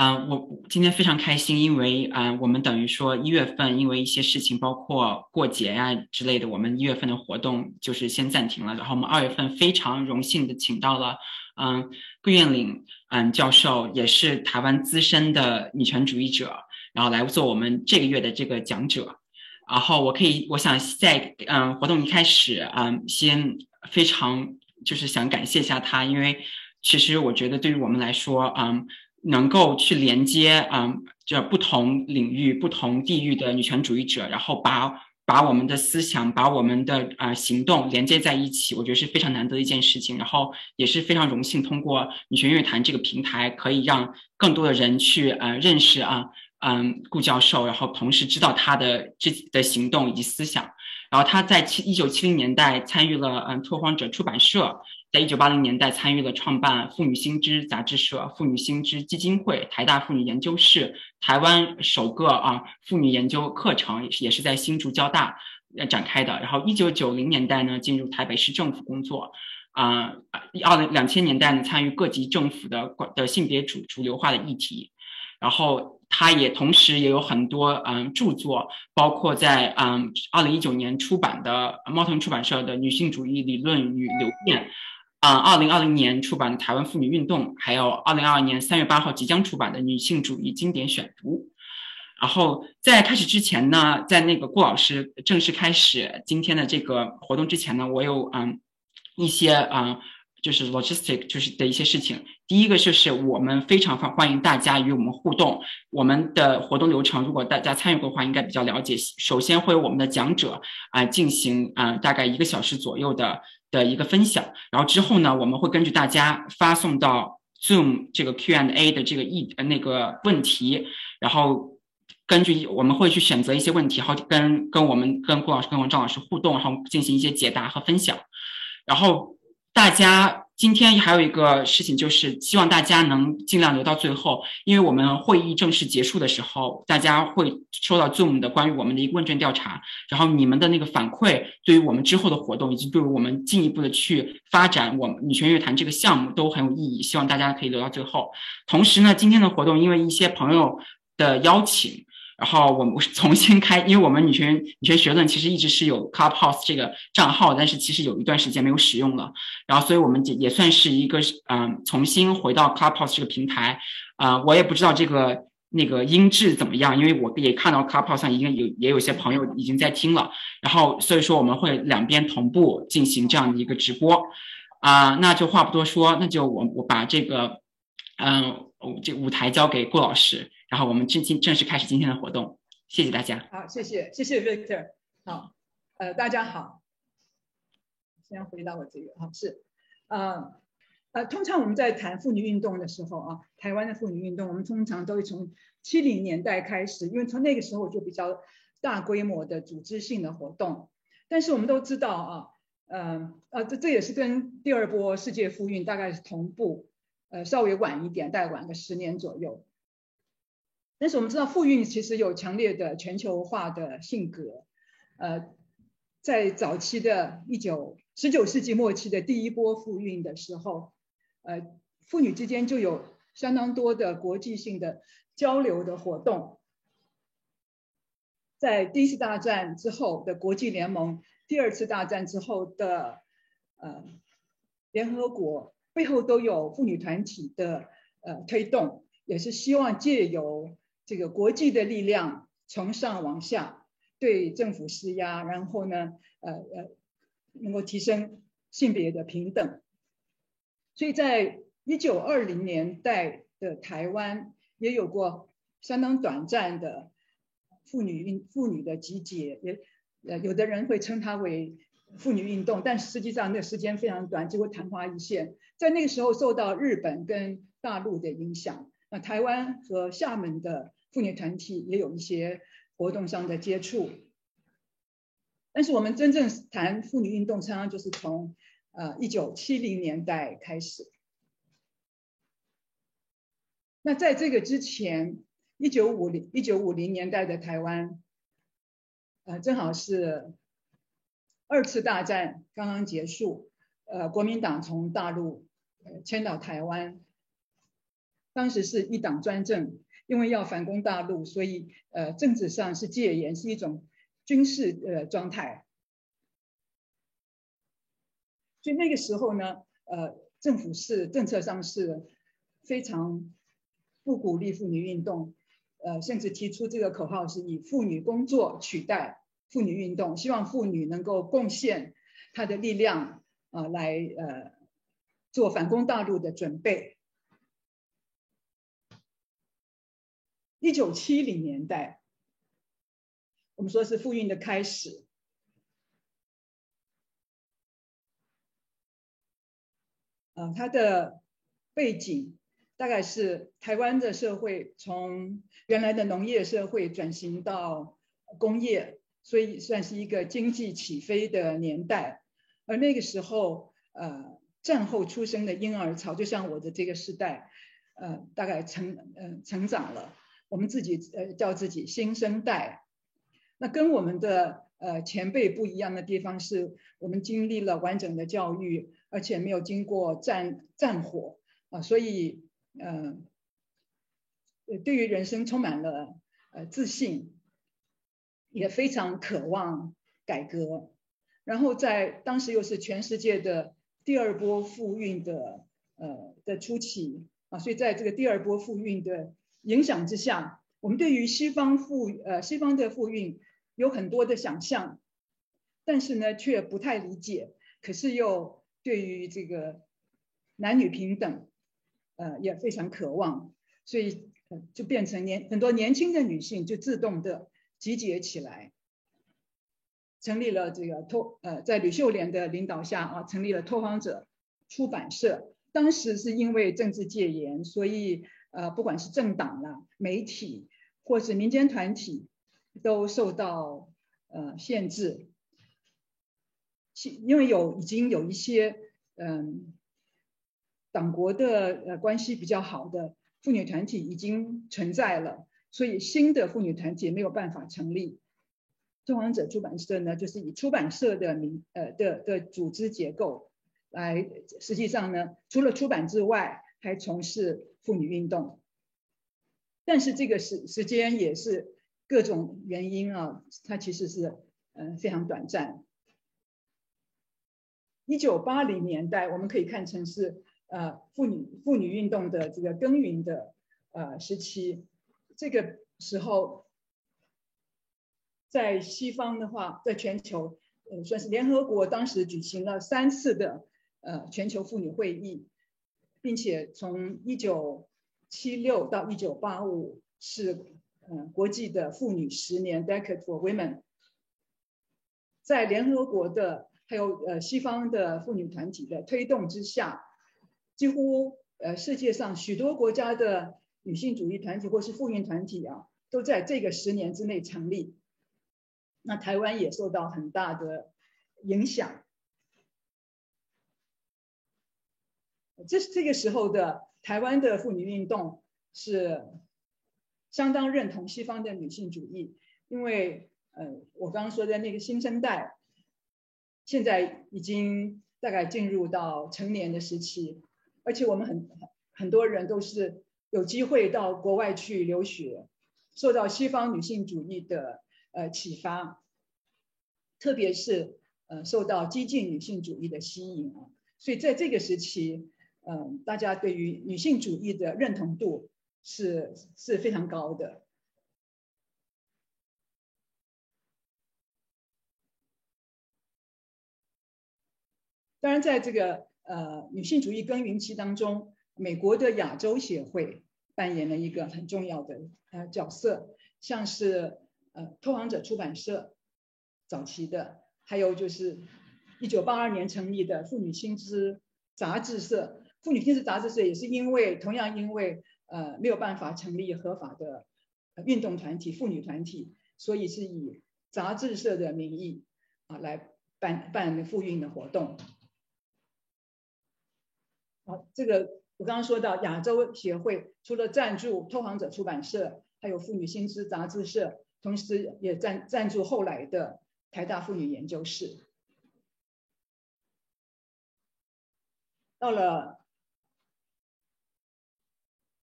嗯，我今天非常开心，因为啊，我们等于说一月份因为一些事情，包括过节呀之类的，我们一月份的活动就是先暂停了。然后我们二月份非常荣幸的请到了嗯，桂院岭嗯教授，也是台湾资深的女权主义者，然后来做我们这个月的这个讲者。然后我可以，我想在嗯活动一开始嗯，先非常就是想感谢一下他，因为其实我觉得对于我们来说嗯。能够去连接啊，这不同领域、不同地域的女权主义者，然后把把我们的思想、把我们的啊行动连接在一起，我觉得是非常难得的一件事情。然后也是非常荣幸，通过女权乐坛这个平台，可以让更多的人去呃认识啊，嗯，顾教授，然后同时知道他的这的行动以及思想。然后他在七一九七零年代参与了嗯拓荒者出版社。在一九八零年代，参与了创办妇女新知杂志社、妇女新知基金会、台大妇女研究室、台湾首个啊妇女研究课程，也是在新竹交大展开的。然后一九九零年代呢，进入台北市政府工作，啊，二零两千年代呢，参与各级政府的的性别主主流化的议题。然后他也同时也有很多嗯著作，包括在嗯二零一九年出版的猫头鹰出版社的《女性主义理论与流变》。啊，二零二零年出版的《台湾妇女运动》，还有二零二二年三月八号即将出版的《女性主义经典选读》。然后在开始之前呢，在那个顾老师正式开始今天的这个活动之前呢，我有嗯一些啊，就是 logistic 就是的一些事情。第一个就是我们非常欢欢迎大家与我们互动。我们的活动流程，如果大家参与过的话，应该比较了解。首先会有我们的讲者啊进行啊大概一个小时左右的。的一个分享，然后之后呢，我们会根据大家发送到 Zoom 这个 Q&A 的这个一呃那个问题，然后根据我们会去选择一些问题，然后跟跟我们跟郭老师跟我们张老师互动，然后进行一些解答和分享，然后大家。今天还有一个事情，就是希望大家能尽量留到最后，因为我们会议正式结束的时候，大家会收到 Zoom 的关于我们的一个问卷调查，然后你们的那个反馈对于我们之后的活动，以及对于我们进一步的去发展我们女权乐坛这个项目都很有意义，希望大家可以留到最后。同时呢，今天的活动因为一些朋友的邀请。然后我们 重新开，因为我们女权女权学论其实一直是有 Clubhouse 这个账号，但是其实有一段时间没有使用了。然后，所以我们也也算是一个嗯，重新回到 Clubhouse 这个平台。啊，我也不知道这个那个音质怎么样，因为我也看到 Clubhouse 上已经有也有些朋友已经在听了。然后，所以说我们会两边同步进行这样的一个直播。啊，那就话不多说，那就我我把这个嗯，这舞台交给顾老师。然后我们正今正式开始今天的活动，谢谢大家。好，谢谢，谢谢 Victor。好，呃，大家好。先回到我这个啊，是，呃，呃，通常我们在谈妇女运动的时候啊，台湾的妇女运动，我们通常都会从七零年代开始，因为从那个时候就比较大规模的组织性的活动。但是我们都知道啊，呃，呃，这这也是跟第二波世界妇运大概是同步，呃，稍微晚一点，大概晚个十年左右。但是我们知道，妇运其实有强烈的全球化的性格。呃，在早期的一九十九世纪末期的第一波妇运的时候，呃，妇女之间就有相当多的国际性的交流的活动。在第一次大战之后的国际联盟，第二次大战之后的呃联合国背后都有妇女团体的呃推动，也是希望借由这个国际的力量从上往下对政府施压，然后呢，呃呃，能够提升性别的平等。所以在一九二零年代的台湾也有过相当短暂的妇女运妇女的集结，也呃有的人会称它为妇女运动，但实际上那时间非常短，结果昙花一现。在那个时候受到日本跟大陆的影响，那台湾和厦门的。妇女团体也有一些活动上的接触，但是我们真正谈妇女运动，常常就是从呃一九七零年代开始。那在这个之前，一九五零一九五零年代的台湾，呃，正好是二次大战刚刚结束，呃，国民党从大陆迁到台湾。当时是一党专政，因为要反攻大陆，所以呃政治上是戒严，是一种军事呃状态。所以那个时候呢，呃，政府是政策上是非常不鼓励妇女运动，呃，甚至提出这个口号是以妇女工作取代妇女运动，希望妇女能够贡献她的力量啊，来呃做反攻大陆的准备。一九七零年代，我们说是复运的开始。呃，它的背景大概是台湾的社会从原来的农业社会转型到工业，所以算是一个经济起飞的年代。而那个时候，呃，战后出生的婴儿潮，就像我的这个时代，呃，大概成呃成长了。我们自己呃叫自己新生代。那跟我们的呃前辈不一样的地方是，我们经历了完整的教育。而且没有经过战战火啊，所以呃，对于人生充满了呃自信，也非常渴望改革。然后在当时又是全世界的第二波复运的呃的初期啊，所以在这个第二波复运的影响之下，我们对于西方复呃西方的复运有很多的想象，但是呢却不太理解，可是又。对于这个男女平等，呃，也非常渴望，所以就变成年很多年轻的女性就自动的集结起来，成立了这个托呃，在吕秀莲的领导下啊，成立了拓荒者出版社。当时是因为政治戒严，所以呃，不管是政党啦、媒体或是民间团体，都受到呃限制。因为有已经有一些嗯党国的呃关系比较好的妇女团体已经存在了，所以新的妇女团体没有办法成立。中皇者出版社呢，就是以出版社的名呃的的组织结构来，实际上呢，除了出版之外，还从事妇女运动。但是这个时时间也是各种原因啊，它其实是嗯非常短暂。一九八零年代，我们可以看成是呃妇女妇女运动的这个耕耘的呃时期。这个时候，在西方的话，在全球，呃，算是联合国当时举行了三次的呃全球妇女会议，并且从一九七六到一九八五是嗯国际的妇女十年 （Decade for Women）。在联合国的还有呃西方的妇女团体的推动之下，几乎呃世界上许多国家的女性主义团体或是妇运团体啊，都在这个十年之内成立。那台湾也受到很大的影响。这这个时候的台湾的妇女运动是相当认同西方的女性主义，因为呃我刚刚说的那个新生代。现在已经大概进入到成年的时期，而且我们很很多人都是有机会到国外去留学，受到西方女性主义的呃启发，特别是呃受到激进女性主义的吸引啊，所以在这个时期，嗯，大家对于女性主义的认同度是是非常高的。当然，在这个呃女性主义耕耘期当中，美国的亚洲协会扮演了一个很重要的呃角色，像是呃拓荒者出版社早期的，还有就是一九八二年成立的妇女新知杂志社。妇女新知杂志社也是因为同样因为呃没有办法成立合法的运动团体、妇女团体，所以是以杂志社的名义啊来办办妇运的活动。好，这个我刚刚说到亚洲协会，除了赞助拓荒者出版社，还有妇女新知杂志社，同时也赞赞助后来的台大妇女研究室。到了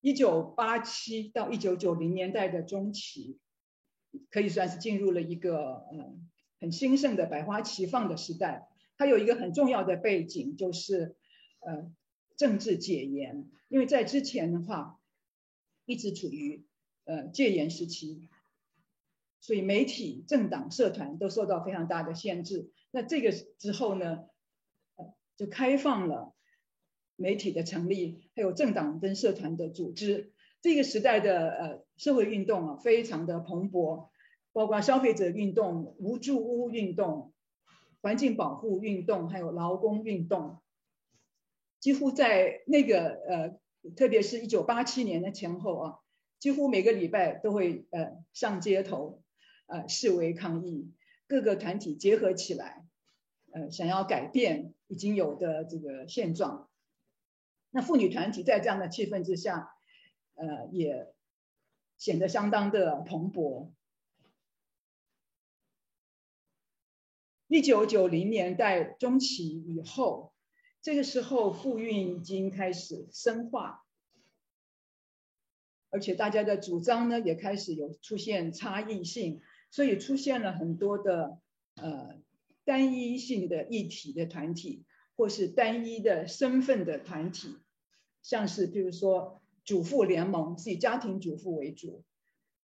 一九八七到一九九零年代的中期，可以算是进入了一个嗯很兴盛的百花齐放的时代。它有一个很重要的背景，就是呃政治戒严，因为在之前的话一直处于呃戒严时期，所以媒体、政党、社团都受到非常大的限制。那这个之后呢，呃就开放了媒体的成立，还有政党跟社团的组织。这个时代的呃社会运动啊，非常的蓬勃，包括消费者运动、无住屋运动。环境保护运动还有劳工运动，几乎在那个呃，特别是一九八七年的前后啊，几乎每个礼拜都会呃上街头，呃示威抗议，各个团体结合起来，呃想要改变已经有的这个现状。那妇女团体在这样的气氛之下，呃也显得相当的蓬勃。一九九零年代中期以后，这个时候妇运已经开始深化，而且大家的主张呢也开始有出现差异性，所以出现了很多的呃单一性的议题的团体，或是单一的身份的团体，像是比如说主妇联盟是以家庭主妇为主，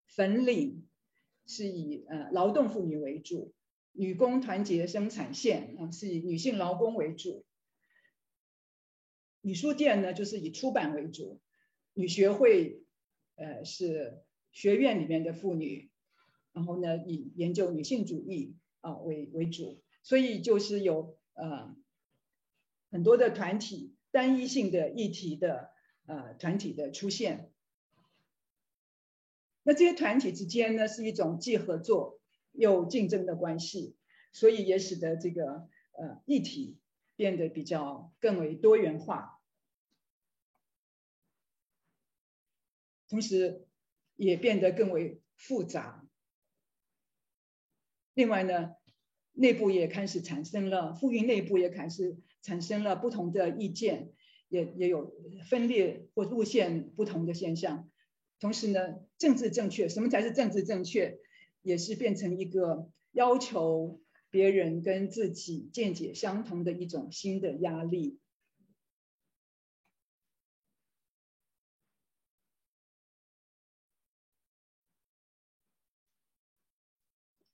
粉领是以呃劳动妇女为主。女工团结生产线啊，是以女性劳工为主；女书店呢，就是以出版为主；女学会，呃，是学院里面的妇女，然后呢，以研究女性主义啊为为主。所以就是有呃很多的团体，单一性的议题的呃团体的出现。那这些团体之间呢，是一种既合作。又竞争的关系，所以也使得这个呃议题变得比较更为多元化，同时也变得更为复杂。另外呢，内部也开始产生了妇运内部也开始产生了不同的意见，也也有分裂或路线不同的现象。同时呢，政治正确，什么才是政治正确？也是变成一个要求别人跟自己见解相同的一种新的压力。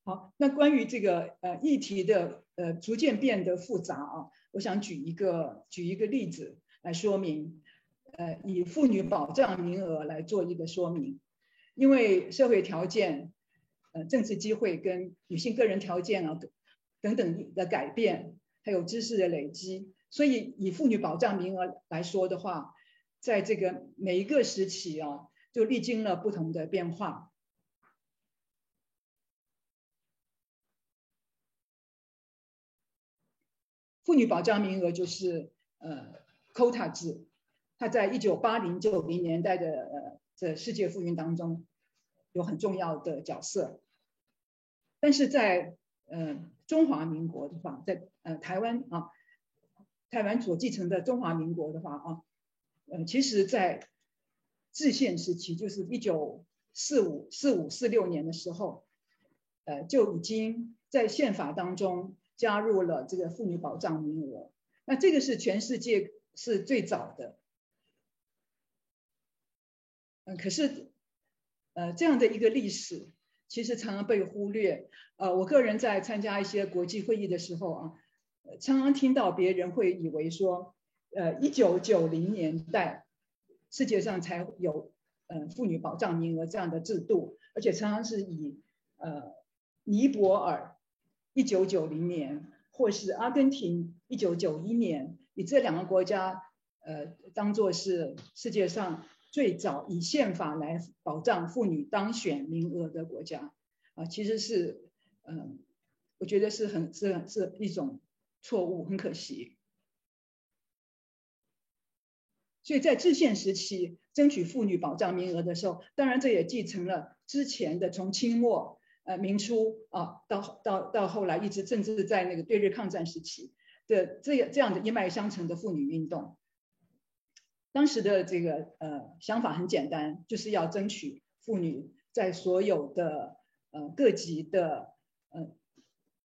好，那关于这个呃议题的呃逐渐变得复杂啊，我想举一个举一个例子来说明，呃，以妇女保障名额来做一个说明，因为社会条件。呃，政治机会跟女性个人条件啊等等的改变，还有知识的累积，所以以妇女保障名额来说的话，在这个每一个时期啊，就历经了不同的变化。妇女保障名额就是呃 quota 制，它在一九八零九零年代的呃这世界妇运当中有很重要的角色。但是在呃中华民国的话，在呃台湾啊，台湾所继承的中华民国的话啊，呃，其实，在制宪时期，就是一九四五四五四六年的时候，呃，就已经在宪法当中加入了这个妇女保障名额。那这个是全世界是最早的，嗯，可是呃这样的一个历史。其实常常被忽略。呃，我个人在参加一些国际会议的时候啊，常常听到别人会以为说，呃，一九九零年代世界上才有呃妇女保障名额这样的制度，而且常常是以呃尼泊尔一九九零年或是阿根廷一九九一年，以这两个国家呃当做是世界上。最早以宪法来保障妇女当选名额的国家，啊，其实是，嗯，我觉得是很是是一种错误，很可惜。所以在制宪时期争取妇女保障名额的时候，当然这也继承了之前的从清末呃明初啊到到到后来一直政治在那个对日抗战时期的这样这样的一脉相承的妇女运动。当时的这个呃想法很简单，就是要争取妇女在所有的呃各级的呃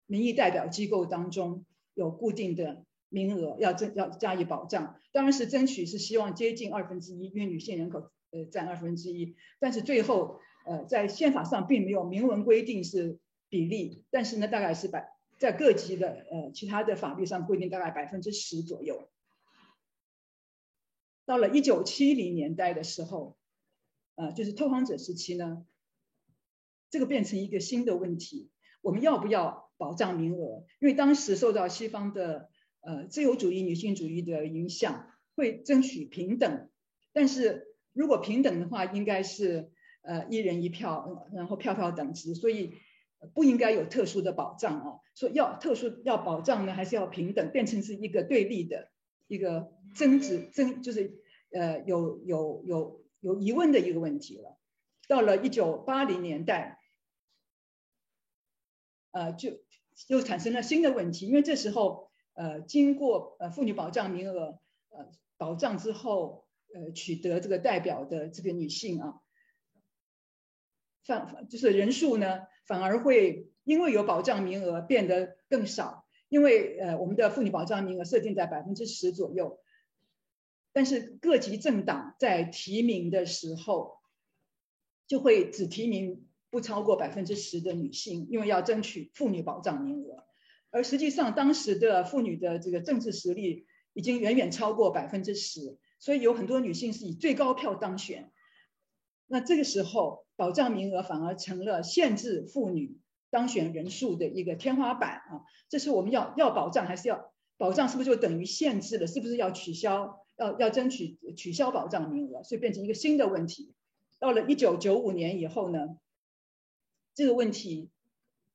民意代表机构当中有固定的名额，要增要加以保障。当然是争取是希望接近二分之一，因为女性人口呃占二分之一，但是最后呃在宪法上并没有明文规定是比例，但是呢大概是百在各级的呃其他的法律上规定大概百分之十左右。到了一九七零年代的时候，呃就是拓荒者时期呢，这个变成一个新的问题，我们要不要保障名额？因为当时受到西方的呃自由主义、女性主义的影响，会争取平等，但是。如果平等的话，应该是呃一人一票，然后票票等值，所以不应该有特殊的保障啊。说要特殊要保障呢，还是要平等，变成是一个对立的一个争执争，就是呃有有有有疑问的一个问题了。到了一九八零年代，呃就又产生了新的问题，因为这时候呃经过呃妇女保障名额呃保障之后。呃，取得这个代表的这个女性啊，反就是人数呢，反而会因为有保障名额变得更少，因为呃，我们的妇女保障名额设定在百分之十左右，但是各级政党在提名的时候，就会只提名不超过百分之十的女性，因为要争取妇女保障名额，而实际上当时的妇女的这个政治实力已经远远超过百分之十。所以有很多女性是以最高票当选，那这个时候保障名额反而成了限制妇女当选人数的一个天花板啊！这是我们要要保障还是要保障？是不是就等于限制了？是不是要取消？要要争取取消保障名额？所以变成一个新的问题。到了一九九五年以后呢，这个问题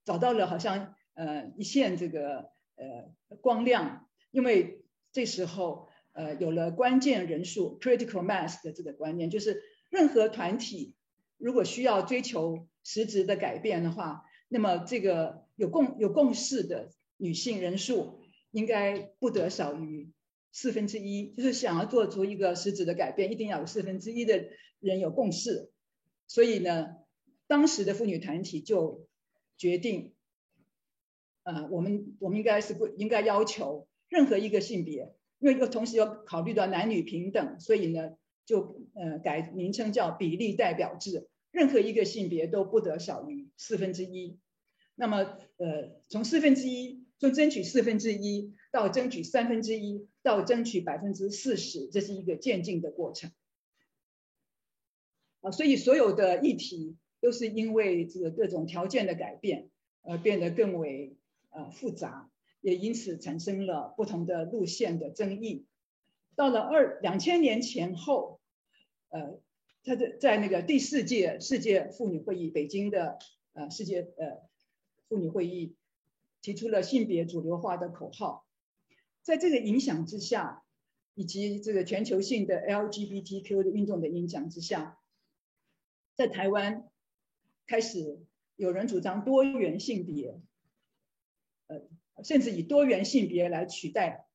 找到了好像呃一线这个呃光亮，因为这时候。呃，有了关键人数 （critical mass） 的这个观念，就是任何团体如果需要追求实质的改变的话，那么这个有共有共识的女性人数应该不得少于四分之一。就是想要做出一个实质的改变，一定要有四分之一的人有共识。所以呢，当时的妇女团体就决定，呃，我们我们应该是不应该要求任何一个性别。因为又同时要考虑到男女平等，所以呢，就呃改名称叫比例代表制，任何一个性别都不得少于四分之一。那么呃，从四分之一，从争取四分之一到争取三分之一，到争取百分之四十，这是一个渐进的过程。啊，所以所有的议题都是因为这个各种条件的改变，而变得更为呃复杂。也因此产生了不同的路线的争议。到了二两千年前后，呃，他在在那个第四届世界妇女会议，北京的呃世界呃妇女会议提出了性别主流化的口号。在这个影响之下，以及这个全球性的 LGBTQ 的运动的影响之下，在台湾开始有人主张多元性别，呃。甚至以多元性别来取代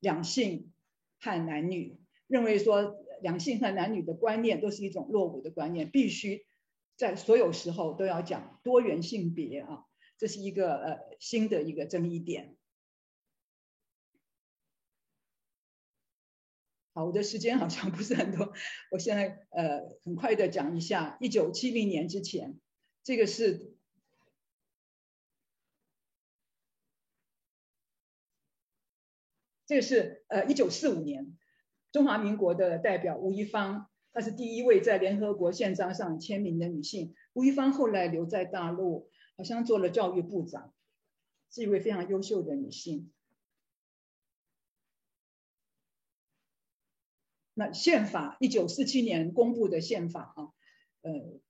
两性和男女，认为说两性和男女的观念都是一种落伍的观念，必须在所有时候都要讲多元性别啊，这是一个呃新的一个争议点。好，我的时间好像不是很多，我现在呃很快的讲一下，一九七零年之前，这个是。这个是呃，一九四五年，中华民国的代表吴一芳，她是第一位在联合国宪章上签名的女性。吴一芳后来留在大陆，好像做了教育部长，是一位非常优秀的女性。那宪法一九四七年公布的宪法啊，呃，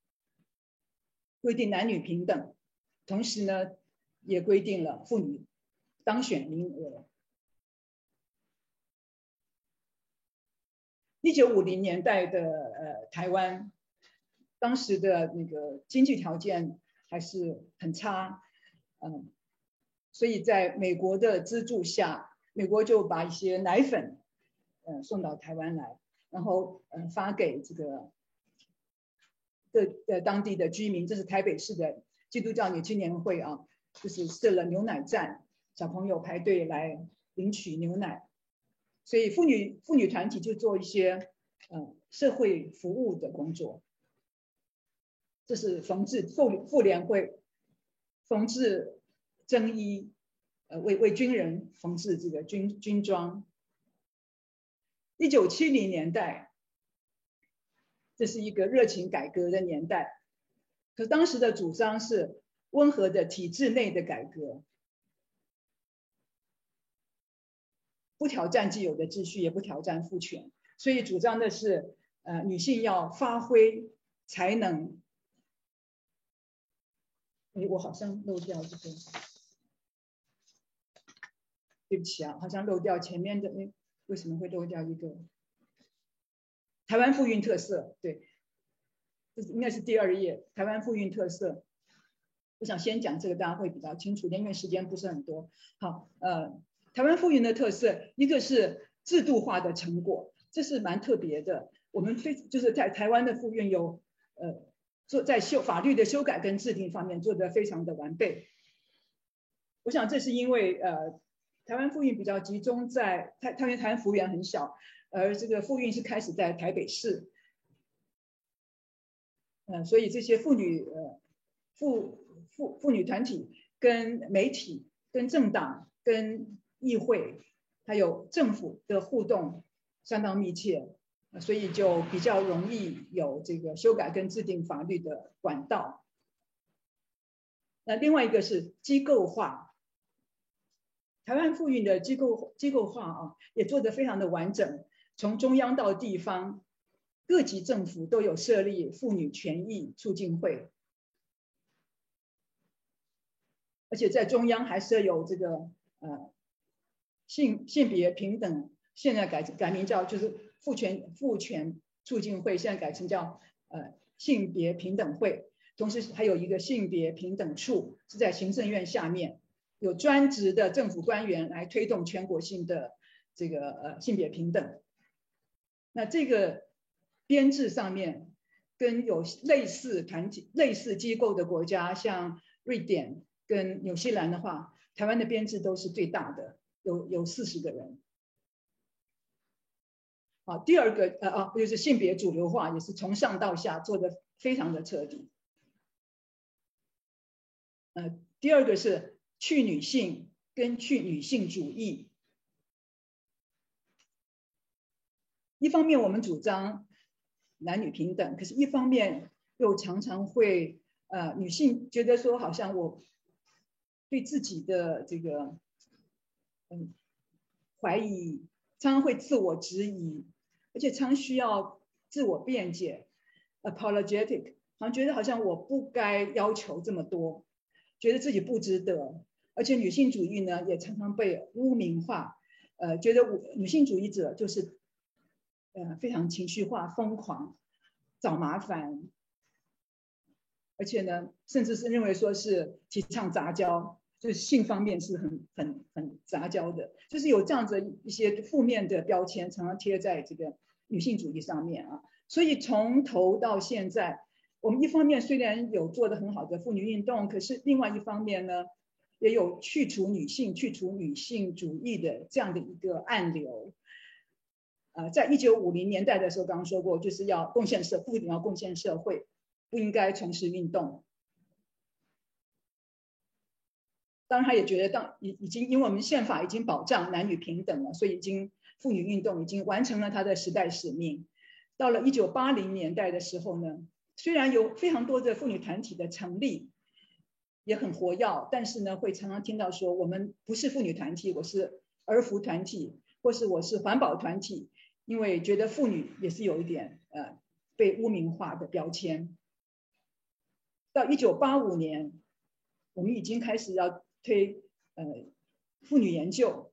规定男女平等，同时呢，也规定了妇女当选名额。一九五零年代的呃台湾，当时的那个经济条件还是很差，嗯，所以在美国的资助下，美国就把一些奶粉，呃送到台湾来，然后呃发给这个的的当地的居民。这是台北市的基督教女青年会啊，就是设了牛奶站，小朋友排队来领取牛奶。所以妇女妇女团体就做一些呃社会服务的工作。这是缝制妇妇联会缝制征衣，呃为为军人缝制这个军军装。一九七零年代，这是一个热情改革的年代，可当时的主张是温和的体制内的改革。不挑战既有的秩序，也不挑战父权，所以主张的是，呃，女性要发挥才能。哎，我好像漏掉这个，对不起啊，好像漏掉前面的。哎，为什么会漏掉一个？台湾妇运特色，对，这应该是第二页。台湾妇运特色，我想先讲这个，大家会比较清楚，因为时间不是很多。好，呃。台湾妇运的特色，一个是制度化的成果，这是蛮特别的。我们非就是在台湾的妇运有，呃，做在修法律的修改跟制定方面做得非常的完备。我想这是因为呃，台湾妇运比较集中在台，台湾台湾幅员很小，而这个妇运是开始在台北市，嗯，所以这些妇女呃妇妇妇女团体跟媒体跟政党跟议会还有政府的互动相当密切，所以就比较容易有这个修改跟制定法律的管道。那另外一个是机构化，台湾妇运的机构机构化啊，也做得非常的完整，从中央到地方，各级政府都有设立妇女权益促进会，而且在中央还设有这个呃。性性别平等现在改改名叫就是父权父权促进会，现在改成叫呃性别平等会，同时还有一个性别平等处是在行政院下面，有专职的政府官员来推动全国性的这个呃性别平等。那这个编制上面跟有类似团体类似机构的国家，像瑞典跟纽西兰的话，台湾的编制都是最大的。有有四十个人，好，第二个呃啊，就是性别主流化，也是从上到下做的非常的彻底。呃，第二个是去女性跟去女性主义。一方面我们主张男女平等，可是一方面又常常会呃女性觉得说，好像我对自己的这个。嗯，怀疑常常会自我质疑，而且常需要自我辩解，apologetic，好像觉得好像我不该要求这么多，觉得自己不值得，而且女性主义呢也常常被污名化，呃，觉得女性主义者就是呃非常情绪化、疯狂、找麻烦，而且呢，甚至是认为说是提倡杂交。就是性方面是很很很杂交的，就是有这样子一些负面的标签，常常贴在这个女性主义上面啊。所以从头到现在，我们一方面虽然有做的很好的妇女运动，可是另外一方面呢，也有去除女性、去除女性主义的这样的一个暗流。呃，在一九五零年代的时候，刚刚说过，就是要贡献社，不仅要贡献社会，不应该从事运动。当然，他也觉得，当已已经，因为我们宪法已经保障男女平等了，所以已经妇女运动已经完成了他的时代使命。到了一九八零年代的时候呢，虽然有非常多的妇女团体的成立，也很活跃，但是呢，会常常听到说，我们不是妇女团体，我是儿福团体，或是我是环保团体，因为觉得妇女也是有一点呃被污名化的标签。到一九八五年，我们已经开始要。推呃妇女研究，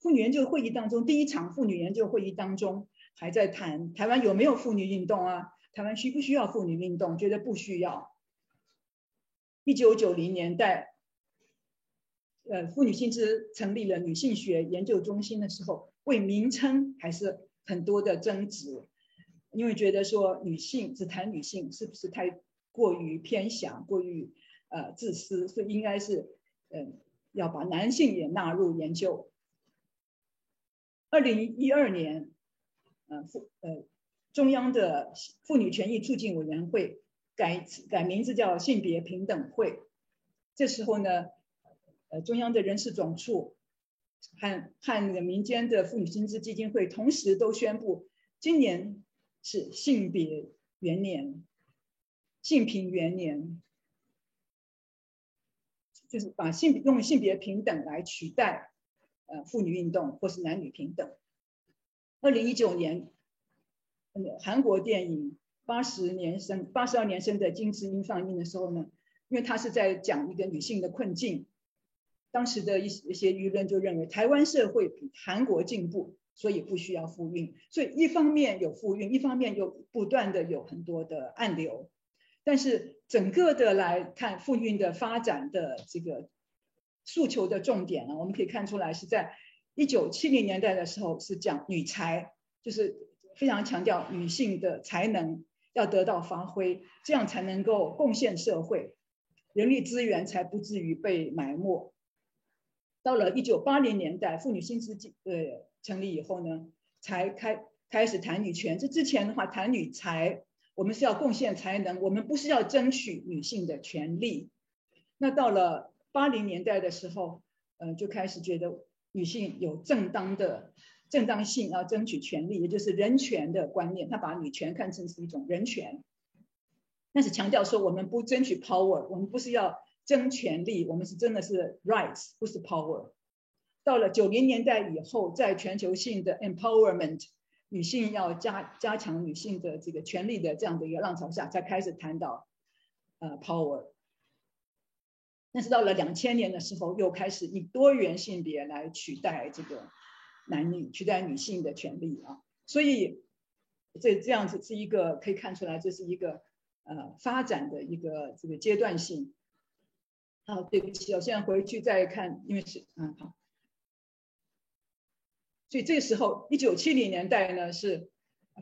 妇女研究会议当中，第一场妇女研究会议当中还在谈台湾有没有妇女运动啊？台湾需不需要妇女运动？觉得不需要。一九九零年代，呃，妇女新知成立了女性学研究中心的时候，为名称还是很多的争执。因为觉得说女性只谈女性是不是太过于偏狭、过于呃自私，所以应该是嗯要把男性也纳入研究。二零一二年，呃妇呃中央的妇女权益促进委员会改改名字叫性别平等会，这时候呢，呃中央的人事总处。和和那个民间的妇女薪资基金会同时都宣布，今年是性别元年，性平元年，就是把性用性别平等来取代呃妇女运动或是男女平等。二零一九年，韩国电影八十年生八十二年生的金智英放映的时候呢，因为他是在讲一个女性的困境。当时的一一些舆论就认为台湾社会比韩国进步，所以不需要复运。所以一方面有复运，一方面又不断的有很多的暗流。但是整个的来看复运的发展的这个诉求的重点呢，我们可以看出来是在一九七零年代的时候是讲女才，就是非常强调女性的才能要得到发挥，这样才能够贡献社会，人力资源才不至于被埋没。到了一九八零年代，妇女薪资呃成立以后呢，才开开始谈女权。这之前的话，谈女才，我们是要贡献才能，我们不是要争取女性的权利。那到了八零年代的时候，呃，就开始觉得女性有正当的正当性，要争取权利，也就是人权的观念。他把女权看成是一种人权，但是强调说，我们不争取 power，我们不是要。争权利，我们是真的是 rights，不是 power。到了九零年代以后，在全球性的 empowerment，女性要加加强女性的这个权利的这样的一个浪潮下，才开始谈到呃 power。但是到了两千年的时候，又开始以多元性别来取代这个男女，取代女性的权利啊。所以这这样子是一个可以看出来，这是一个呃发展的一个这个阶段性。好，对不起，我现在回去再看，因为是嗯好，所以这个时候，一九七零年代呢是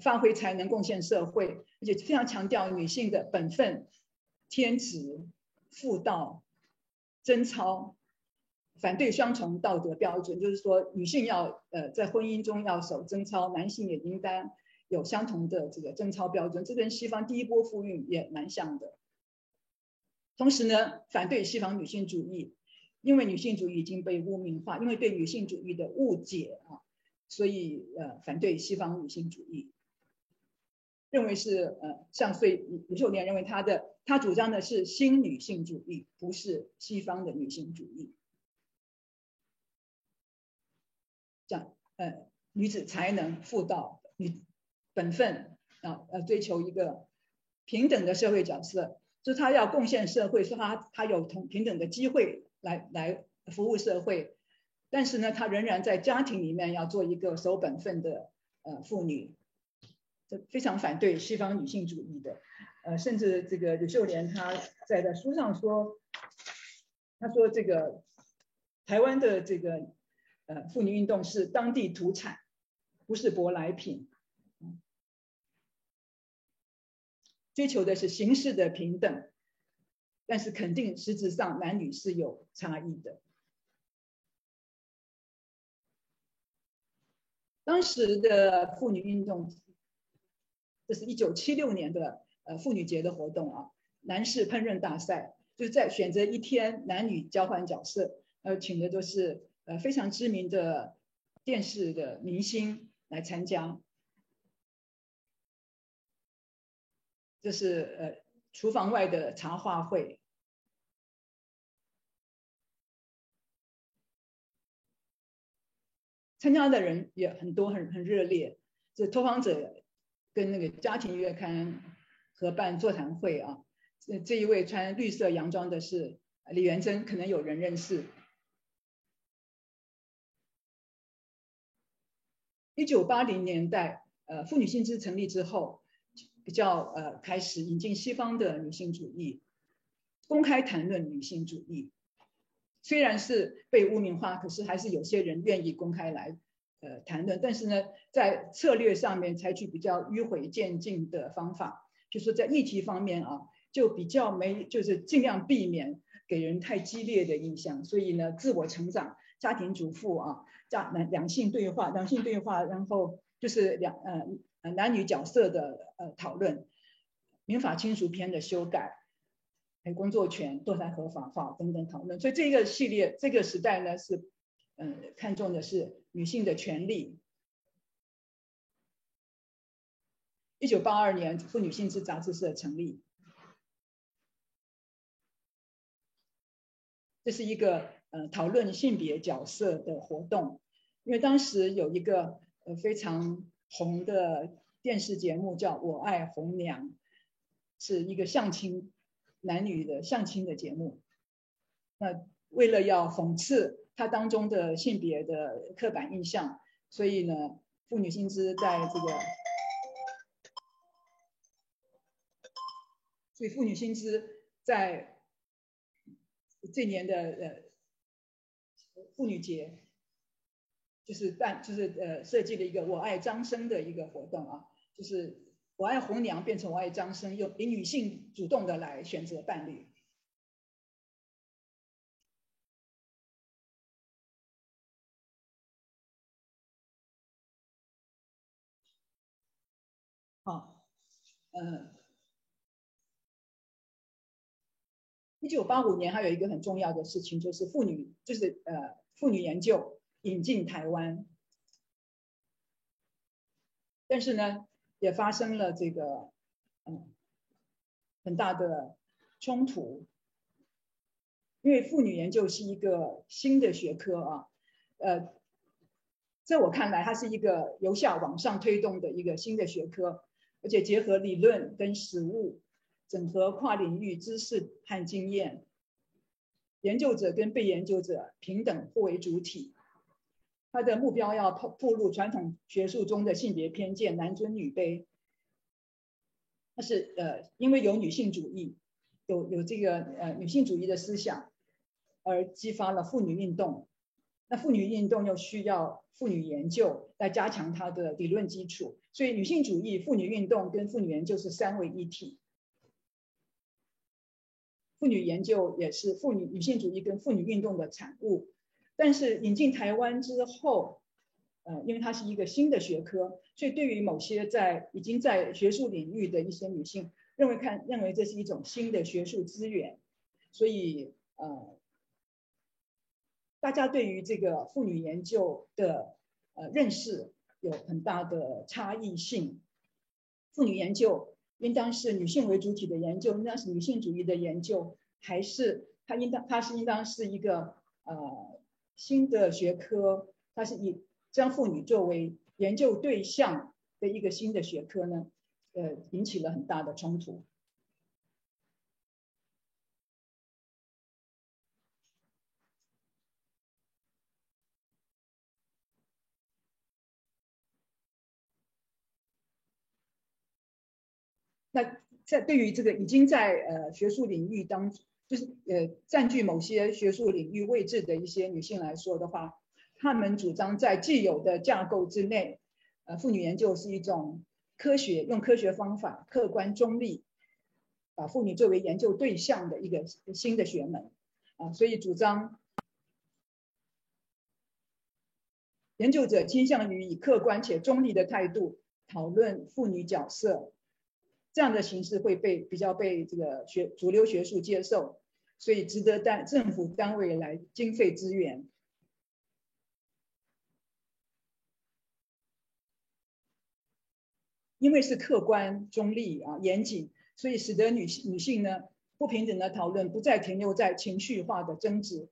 发挥才能贡献社会，而且非常强调女性的本分、天职、妇道、贞操，反对双重道德标准，就是说女性要呃在婚姻中要守贞操，男性也应当有相同的这个贞操标准，这跟西方第一波妇运也蛮像的。同时呢，反对西方女性主义，因为女性主义已经被污名化，因为对女性主义的误解啊，所以呃反对西方女性主义，认为是呃像所以李秀莲认为她的她主张的是新女性主义，不是西方的女性主义，讲呃女子才能妇道女本分啊呃追求一个平等的社会角色。就是他要贡献社会，说她她有同平等的机会来来服务社会，但是呢，他仍然在家庭里面要做一个守本分的呃妇女，这非常反对西方女性主义的，呃，甚至这个吕秀莲她在的书上说，他说这个台湾的这个呃妇女运动是当地土产，不是舶来品。追求的是形式的平等，但是肯定实质上男女是有差异的。当时的妇女运动，这是一九七六年的呃妇女节的活动啊，男士烹饪大赛，就是在选择一天男女交换角色，呃，请的都是呃非常知名的电视的明星来参加。这是呃厨房外的茶话会，参加的人也很多，很很热烈。这投访者跟那个家庭月刊合办座谈会啊，这这一位穿绿色洋装的是李元珍，可能有人认识。一九八零年代，呃，妇女薪资成立之后。比较呃，开始引进西方的女性主义，公开谈论女性主义，虽然是被污名化，可是还是有些人愿意公开来呃谈论，但是呢，在策略上面采取比较迂回渐进的方法，就是在议题方面啊，就比较没，就是尽量避免给人太激烈的印象。所以呢，自我成长、家庭主妇啊，家两两性对话、两性对话，然后就是两呃男女角色的呃讨论，民法亲属篇的修改。还有工作权、堕胎合法化等等讨论，所以这个系列这个时代呢是，嗯，看重的是女性的权利。一九八二年，《妇女性质》杂志社成立，这是一个呃讨论性别角色的活动，因为当时有一个呃非常红的电视节目叫《我爱红娘》，是一个相亲。男女的相亲的节目，那为了要讽刺它当中的性别的刻板印象，所以呢，妇女薪资在这个，所以妇女薪资在这年的呃妇女节，就是办就是呃设计了一个我爱张生的一个活动啊，就是。我爱红娘变成我爱张生，用以女性主动的来选择伴侣。好，嗯，一九八五年还有一个很重要的事情，就是妇女，就是呃妇女研究引进台湾，但是呢。也发生了这个嗯很大的冲突，因为妇女研究是一个新的学科啊，呃，在我看来，它是一个由下往上推动的一个新的学科，而且结合理论跟实务，整合跨领域知识和经验，研究者跟被研究者平等互为主体。他的目标要破破入传统学术中的性别偏见，男尊女卑。他是呃，因为有女性主义，有有这个呃女性主义的思想，而激发了妇女运动。那妇女运动又需要妇女研究来加强它的理论基础，所以女性主义、妇女运动跟妇女研究是三位一体。妇女研究也是妇女女性主义跟妇女运动的产物。但是引进台湾之后，呃，因为它是一个新的学科，所以对于某些在已经在学术领域的一些女性，认为看认为这是一种新的学术资源，所以呃，大家对于这个妇女研究的呃认识有很大的差异性。妇女研究应当是女性为主体的研究，应当是女性主义的研究，还是它应当它是应当是一个呃。新的学科，它是以将妇女作为研究对象的一个新的学科呢，呃，引起了很大的冲突。那在对于这个已经在呃学术领域当中。就是呃，占据某些学术领域位置的一些女性来说的话，她们主张在既有的架构之内，呃，妇女研究是一种科学，用科学方法，客观中立，把妇女作为研究对象的一个新的学门，啊，所以主张研究者倾向于以客观且中立的态度讨论妇女角色。这样的形式会被比较被这个学主流学术接受，所以值得单政府单位来经费支援。因为是客观中立啊严谨，所以使得女性女性呢不平等的讨论不再停留在情绪化的争执。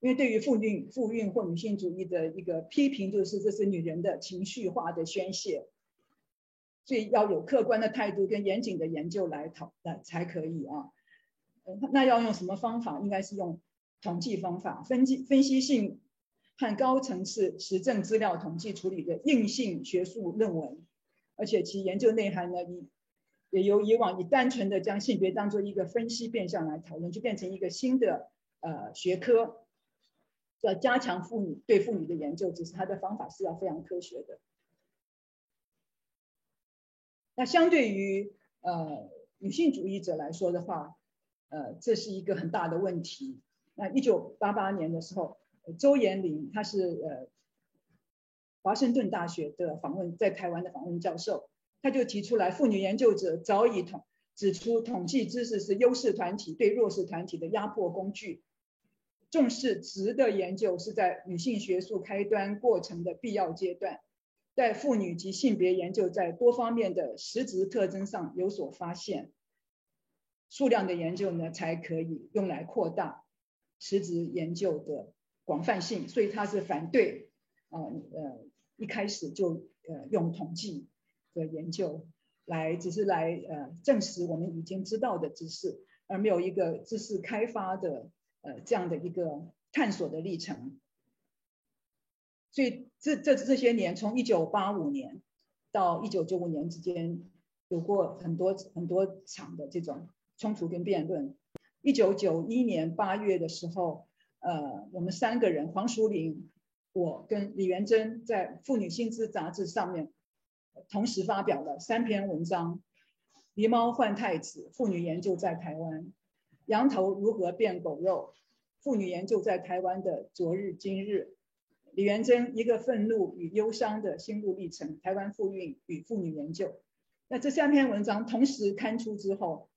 因为对于妇运妇运或女性主义的一个批评，就是这是女人的情绪化的宣泄。所以要有客观的态度跟严谨的研究来讨来才可以啊，那要用什么方法？应该是用统计方法，分析分析性和高层次实证资料统计处理的硬性学术论文，而且其研究内涵呢，以也由以往以单纯的将性别当做一个分析变相来讨论，就变成一个新的呃学科。要加强妇女对妇女的研究，只是它的方法是要非常科学的。那相对于呃女性主义者来说的话，呃，这是一个很大的问题。那一九八八年的时候，周延龄他是呃华盛顿大学的访问在台湾的访问教授，他就提出来，妇女研究者早已统指出，统计知识是优势团体对弱势团体的压迫工具。重视值的研究是在女性学术开端过程的必要阶段，在妇女及性别研究在多方面的实质特征上有所发现，数量的研究呢才可以用来扩大实质研究的广泛性。所以他是反对啊呃一开始就呃用统计的研究来只是来呃证实我们已经知道的知识，而没有一个知识开发的。呃，这样的一个探索的历程，所以这这这些年，从一九八五年到一九九五年之间，有过很多很多场的这种冲突跟辩论。一九九一年八月的时候，呃，我们三个人，黄淑玲、我跟李元珍，在《妇女新知》杂志上面同时发表了三篇文章：《狸猫换太子》，妇女研究在台湾。羊头如何变狗肉？妇女研究在台湾的昨日今日。李元珍一个愤怒与忧伤的心路历程。台湾妇运与妇女研究。那这三篇文章同时刊出之后，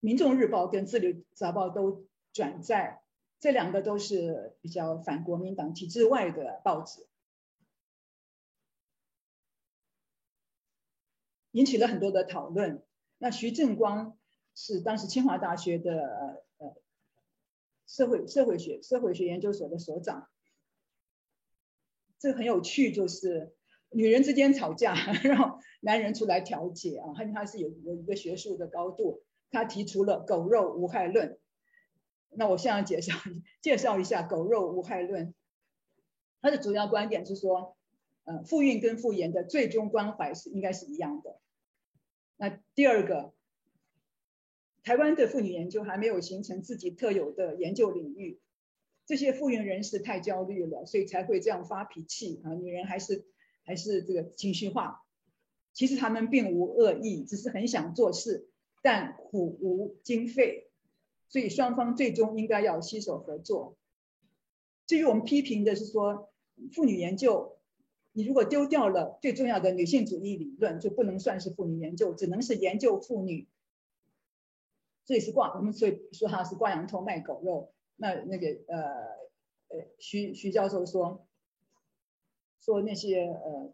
民众日报跟自由杂报都转载，这两个都是比较反国民党体制外的报纸，引起了很多的讨论。那徐正光。是当时清华大学的呃社会社会学社会学研究所的所长，这很有趣，就是女人之间吵架，然后男人出来调解啊，他他是有有一个学术的高度，他提出了狗肉无害论。那我现在介绍 介绍一下狗肉无害论，它的主要观点是说，呃，妇孕跟妇研的最终关怀是应该是一样的。那第二个。台湾的妇女研究还没有形成自己特有的研究领域，这些妇运人士太焦虑了，所以才会这样发脾气啊！女人还是还是这个情绪化，其实他们并无恶意，只是很想做事，但苦无经费，所以双方最终应该要携手合作。至于我们批评的是说，妇女研究，你如果丢掉了最重要的女性主义理论，就不能算是妇女研究，只能是研究妇女。这也是挂我们所以说他是挂羊头卖狗肉。那那个呃呃徐徐教授说说那些呃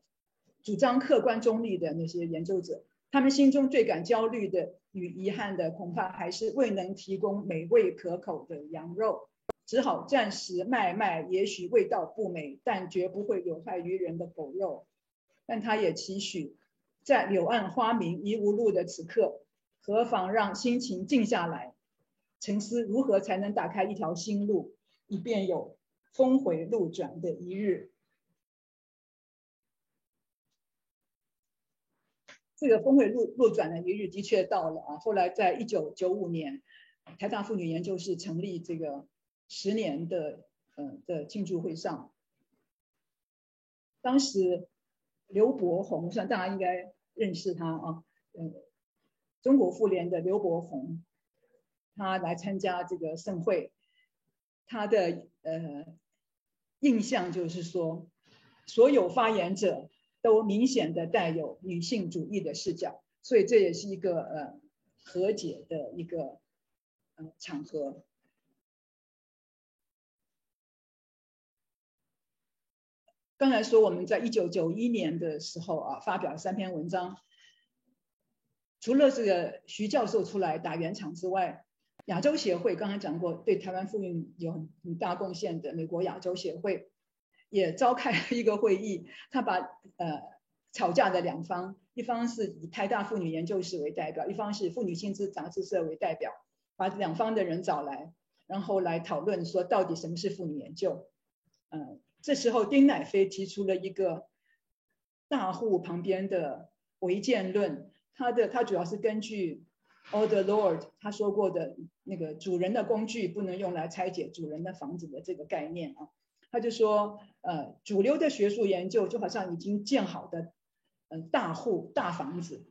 主张客观中立的那些研究者，他们心中最感焦虑的与遗憾的，恐怕还是未能提供美味可口的羊肉，只好暂时卖卖，也许味道不美，但绝不会有害于人的狗肉。但他也期许，在柳暗花明疑无路的此刻。何妨让心情静下来，沉思如何才能打开一条新路，以便有峰回路转的一日。这个峰回路路转的一日的确到了啊！后来在一九九五年，台大妇女研究室成立这个十年的嗯的庆祝会上，当时刘伯宏，像大家应该认识他啊，嗯。中国妇联的刘伯宏，他来参加这个盛会，他的呃印象就是说，所有发言者都明显的带有女性主义的视角，所以这也是一个呃和解的一个呃场合。刚才说我们在一九九一年的时候啊，发表三篇文章。除了这个徐教授出来打圆场之外，亚洲协会刚才讲过，对台湾妇运有很很大贡献的美国亚洲协会也召开了一个会议，他把呃吵架的两方，一方是以台大妇女研究室为代表，一方是妇女新知杂志社为代表，把两方的人找来，然后来讨论说到底什么是妇女研究。嗯，这时候丁乃飞提出了一个大户旁边的违建论。他的他主要是根据，All the Lord 他说过的那个主人的工具不能用来拆解主人的房子的这个概念啊。他就说，呃，主流的学术研究就好像已经建好的，嗯，大户大房子。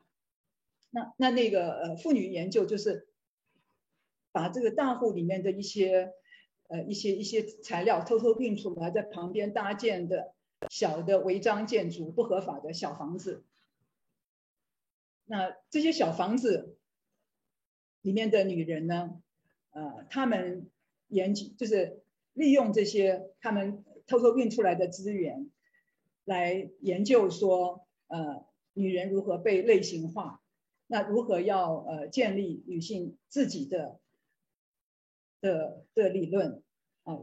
那那那个呃，妇女研究就是把这个大户里面的一些，呃，一些一些材料偷偷运出来，在旁边搭建的小的违章建筑、不合法的小房子。那这些小房子里面的女人呢，呃，她们研究就是。利用这些他们偷偷运出来的资源，来研究说，呃，女人如何被类型化，那如何要呃建立女性自己的的的理论啊，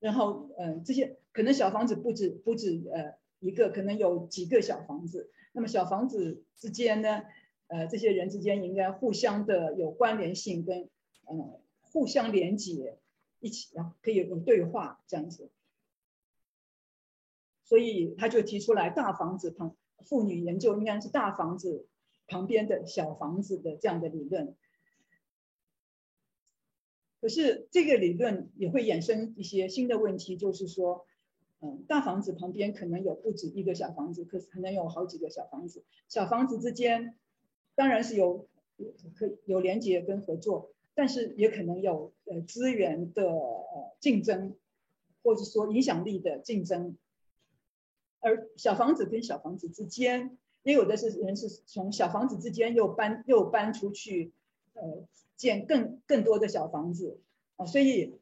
然后嗯，这些可能小房子不止不止呃一个，可能有几个小房子，那么小房子之间呢，呃，这些人之间应该互相的有关联性跟嗯互相连接。一起啊，可以有对话这样子，所以他就提出来大房子旁妇女研究应该是大房子旁边的小房子的这样的理论。可是这个理论也会衍生一些新的问题，就是说，嗯，大房子旁边可能有不止一个小房子，可是可能有好几个小房子，小房子之间当然是有可有连接跟合作。但是也可能有呃资源的呃竞争，或者说影响力的竞争，而小房子跟小房子之间，也有的是人是从小房子之间又搬又搬出去，呃建更更多的小房子啊，所以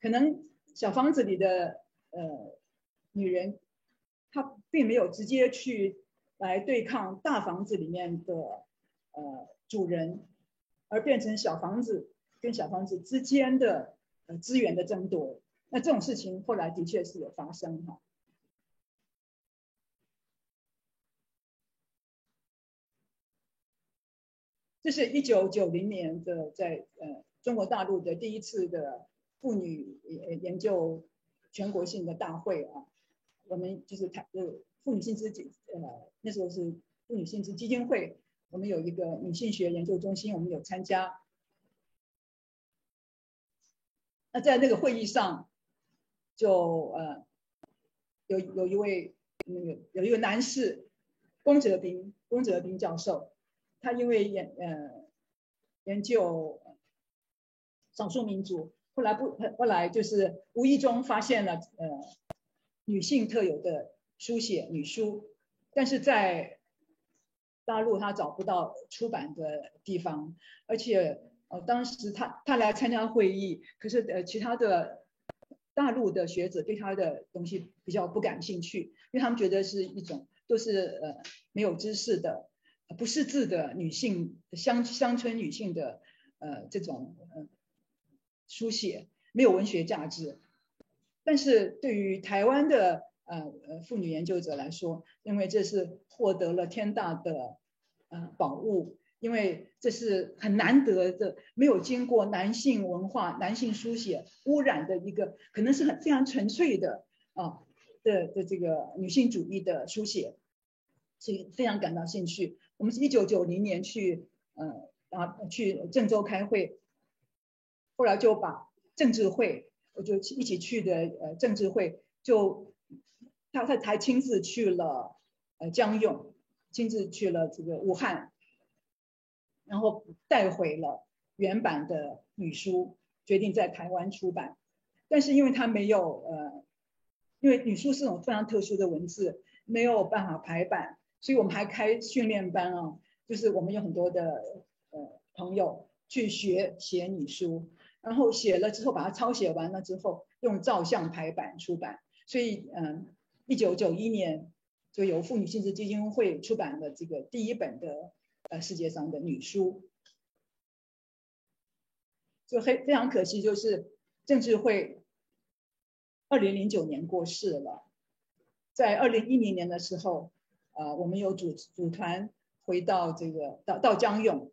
可能小房子里的呃女人，她并没有直接去来对抗大房子里面的呃主人。而变成小房子跟小房子之间的呃资源的争夺，那这种事情后来的确是有发生哈。这是一九九零年的在呃中国大陆的第一次的妇女研究全国性的大会啊，我们就是谈呃妇女薪资基呃那时候是妇女薪资基金会。我们有一个女性学研究中心，我们有参加。那在那个会议上，就呃，有有一位那个有一个男士，龚哲斌，龚哲斌教授，他因为研呃研究少数民族，后来不后来就是无意中发现了呃女性特有的书写女书，但是在大陆他找不到出版的地方，而且呃，当时他他来参加会议，可是呃，其他的大陆的学者对他的东西比较不感兴趣，因为他们觉得是一种都是呃没有知识的、不识字的女性乡乡村女性的呃这种呃书写没有文学价值，但是对于台湾的。呃呃，妇女研究者来说，因为这是获得了天大的呃宝物，因为这是很难得的，没有经过男性文化、男性书写污染的一个，可能是很非常纯粹的啊的的这个女性主义的书写，所以非常感到兴趣。我们是一九九零年去呃啊去郑州开会，后来就把政治会，我就一起去的呃政治会就。他他才亲自去了呃江永，亲自去了这个武汉，然后带回了原版的女书，决定在台湾出版。但是因为他没有呃，因为女书是种非常特殊的文字，没有办法排版，所以我们还开训练班啊，就是我们有很多的呃朋友去学写女书，然后写了之后把它抄写完了之后，用照相排版出版。所以嗯。一九九一年，就由妇女薪资基金会出版的这个第一本的呃世界上的女书，就非非常可惜，就是郑智慧二零零九年过世了，在二零一零年的时候，呃，我们有组组团回到这个到到江永，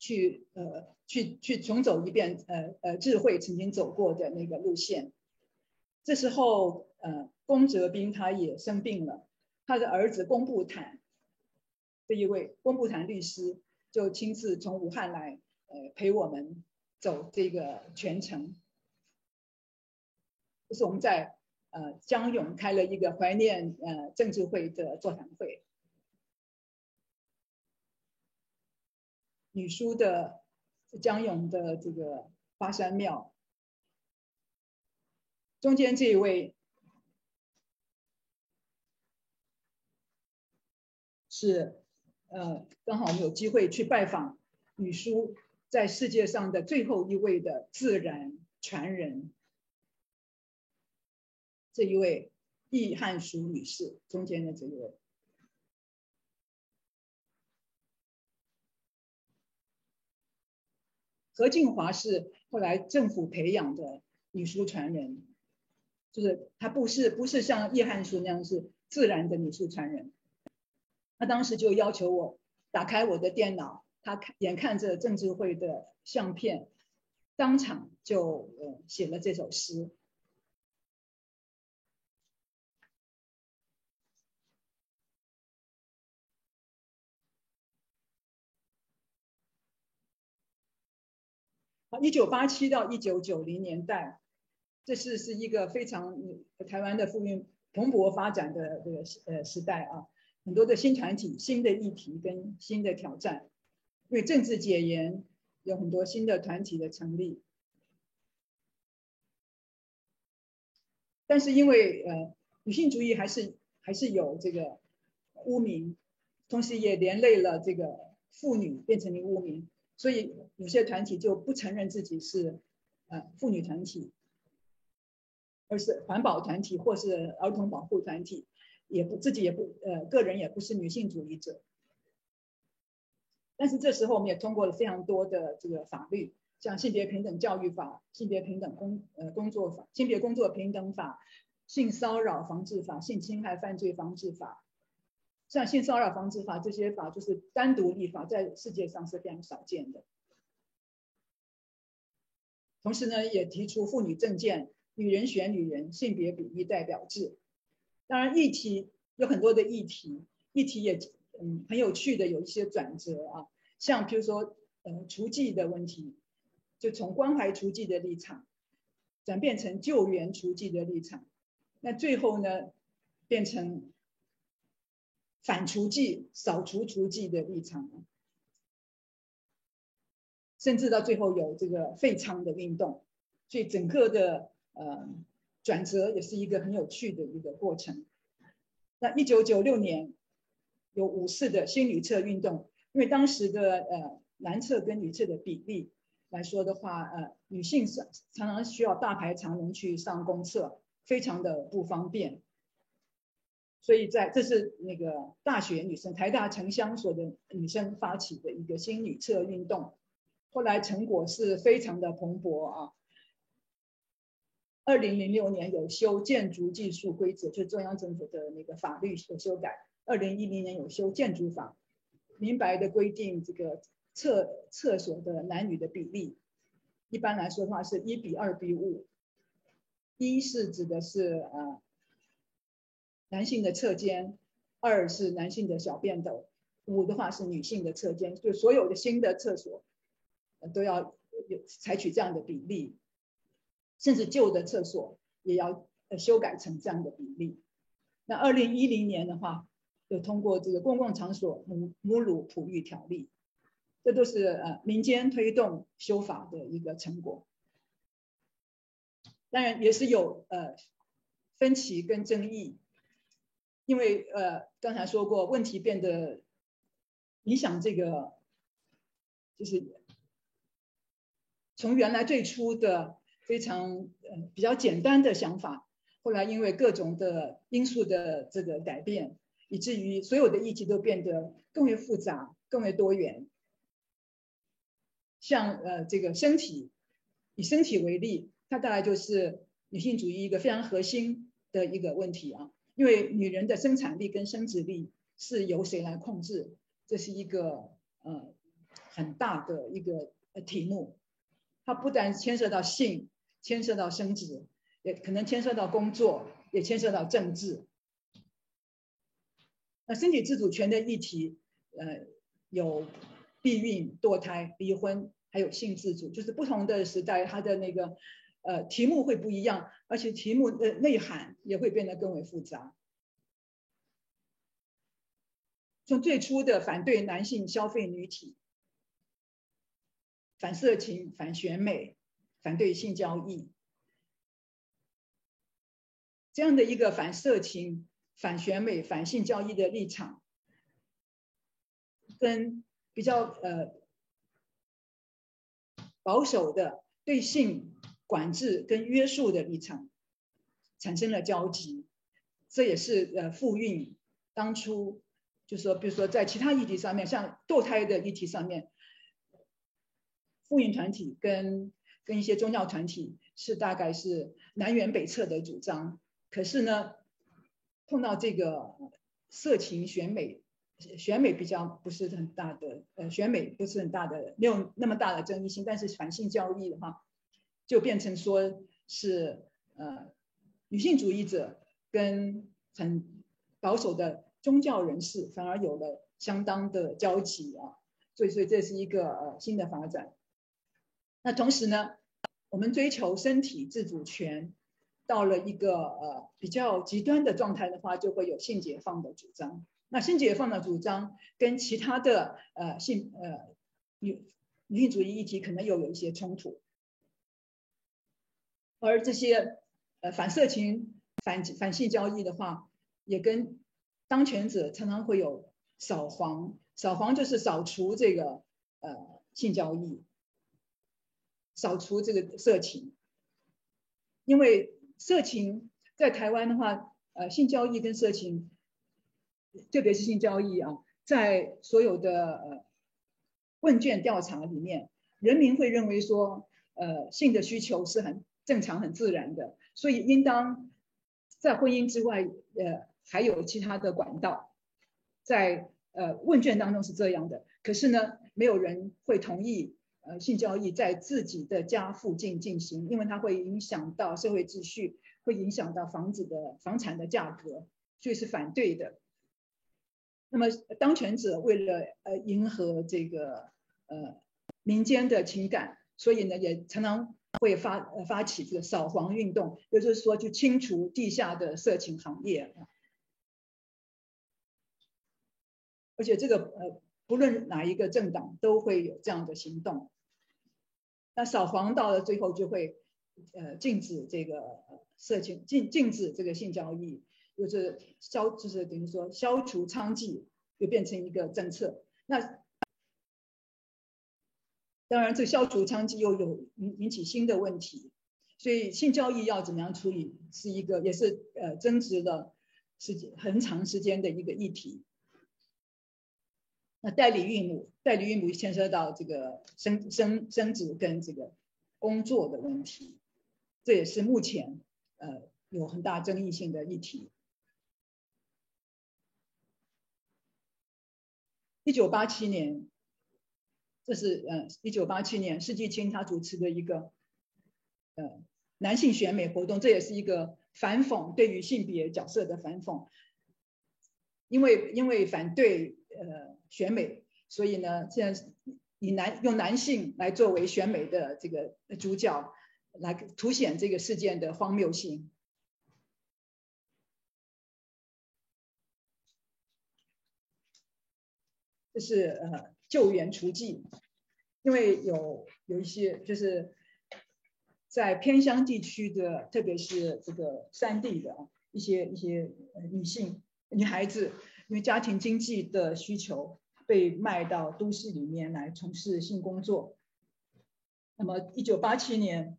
去呃去去重走一遍呃呃智慧曾经走过的那个路线，这时候呃。龚哲斌他也生病了，他的儿子龚布坦这一位龚布坦律师，就亲自从武汉来，呃，陪我们走这个全程。这是我们在呃江永开了一个怀念呃政治会的座谈会。女书的江永的这个花山庙，中间这一位是呃刚好我们有机会去拜访女书在世界上的最后一位的自然传人，这一位易汉淑女士，中间的这一位。何静华是后来政府培养的女书传人，就是她不是不是像叶汉书那样是自然的女书传人。他当时就要求我打开我的电脑，他看眼看着政治会的相片，当场就呃写了这首诗。一九八七到一九九零年代，这是是一个非常台湾的富运蓬勃发展的这个呃时代啊，很多的新团体、新的议题跟新的挑战，因为政治解严，有很多新的团体的成立，但是因为呃女性主义还是还是有这个污名，同时也连累了这个妇女变成了污名。所以有些团体就不承认自己是呃妇女团体，而是环保团体或是儿童保护团体，也不自己也不呃个人也不是女性主义者。但是这时候我们也通过了非常多的这个法律，像性别平等教育法、性别平等工呃工作法、性别工作平等法、性骚扰防治法、性侵害犯罪防治法。像性骚扰防治法这些法，就是单独立法，在世界上是非常少见的。同时呢，也提出妇女政见、女人选女人、性别比例代表制。当然，议题有很多的议题，议题也嗯很有趣的，有一些转折啊。像比如说，呃，除妓的问题，就从关怀除妓的立场，转变成救援除妓的立场。那最后呢，变成。反除妓、扫除除妓的立场，甚至到最后有这个废娼的运动，所以整个的呃转折也是一个很有趣的一个过程。那一九九六年有五次的新女厕运动，因为当时的呃男厕跟女厕的比例来说的话，呃女性是常常需要大排长龙去上公厕，非常的不方便。所以在这是那个大学女生台大城乡所的女生发起的一个新女厕运动，后来成果是非常的蓬勃啊。二零零六年有修建筑技术规则，就是中央政府的那个法律有修改。二零一零年有修建筑法，明白的规定这个厕厕所的男女的比例，一般来说的话是一比二比五，一是指的是呃。男性的侧间，二是男性的小便斗，五的话是女性的侧间，就所有的新的厕所，都要有采取这样的比例，甚至旧的厕所也要修改成这样的比例。那二零一零年的话，就通过这个公共场所母母乳哺育条例，这都是呃民间推动修法的一个成果。当然也是有呃分歧跟争议。因为呃，刚才说过，问题变得影响这个，就是从原来最初的非常呃比较简单的想法，后来因为各种的因素的这个改变，以至于所有的议题都变得更为复杂、更为多元。像呃这个身体，以身体为例，它大概就是女性主义一个非常核心的一个问题啊。因为女人的生产力跟生殖力是由谁来控制？这是一个呃很大的一个呃题目，它不但牵涉到性，牵涉到生殖，也可能牵涉到工作，也牵涉到政治。那身体自主权的议题，呃，有避孕、堕胎、离婚，还有性自主，就是不同的时代，它的那个呃题目会不一样，而且题目的内涵也会变得更为复杂。从最初的反对男性消费女体、反色情、反选美、反对性交易，这样的一个反色情、反选美、反性交易的立场，跟比较呃保守的对性管制跟约束的立场产生了交集，这也是呃复运当初。就是说，比如说在其他议题上面，像堕胎的议题上面，妇运团体跟跟一些宗教团体是大概是南辕北辙的主张。可是呢，碰到这个色情选美，选美比较不是很大的，呃，选美不是很大的，没有那么大的争议性。但是反性交易的话，就变成说是呃女性主义者跟很保守的。宗教人士反而有了相当的交集啊，所以所以这是一个呃新的发展。那同时呢，我们追求身体自主权，到了一个呃比较极端的状态的话，就会有性解放的主张。那性解放的主张跟其他的呃性呃女女性主义议题可能又有一些冲突，而这些呃反色情、反反性交易的话，也跟当权者常常会有扫黄，扫黄就是扫除这个呃性交易，扫除这个色情。因为色情在台湾的话，呃，性交易跟色情，特别是性交易啊，在所有的呃问卷调查里面，人民会认为说，呃，性的需求是很正常、很自然的，所以应当在婚姻之外，呃。还有其他的管道，在呃问卷当中是这样的，可是呢，没有人会同意呃性交易在自己的家附近进行，因为它会影响到社会秩序，会影响到房子的房产的价格，所以是反对的。那么当权者为了呃迎合这个呃民间的情感，所以呢也常常会发呃发起这个扫黄运动，也就是说去清除地下的色情行业。而且这个呃，不论哪一个政党都会有这样的行动。那扫黄到了最后就会呃禁止这个色情，禁禁止这个性交易，就是消就是等于说消除娼妓，就变成一个政策。那当然，这消除娼妓又有引引起新的问题，所以性交易要怎么样处理，是一个也是呃争执了时间很长时间的一个议题。那代理孕母，代理孕母牵涉到这个生生生殖跟这个工作的问题，这也是目前呃有很大争议性的议题。一九八七年，这是呃一九八七年施季青他主持的一个呃男性选美活动，这也是一个反讽对于性别角色的反讽，因为因为反对呃。选美，所以呢，现在以男用男性来作为选美的这个主角，来凸显这个事件的荒谬性。这是呃救援雏妓，因为有有一些就是在偏乡地区的，特别是这个山地的啊一些一些女性女孩子，因为家庭经济的需求。被卖到都市里面来从事性工作。那么，一九八七年，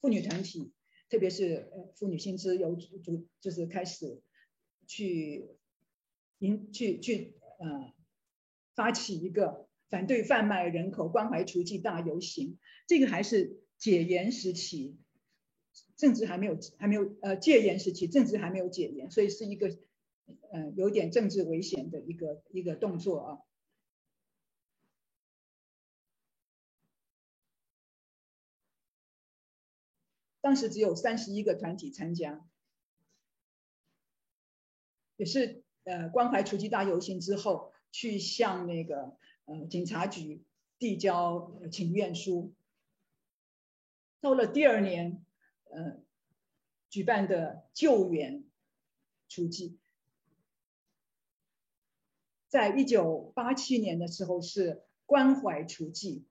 妇女团体，特别是呃妇女薪资有主，就是开始去引去去呃发起一个反对贩卖人口、关怀雏妓大游行。这个还是解严时期，政治还没有还没有呃戒严时期，政治还没有解严，所以是一个。呃，有点政治危险的一个一个动作啊。当时只有三十一个团体参加，也是呃关怀雏妓大游行之后，去向那个呃警察局递交请愿书。到了第二年，呃，举办的救援出击，在一九八七年的时候是关怀出击，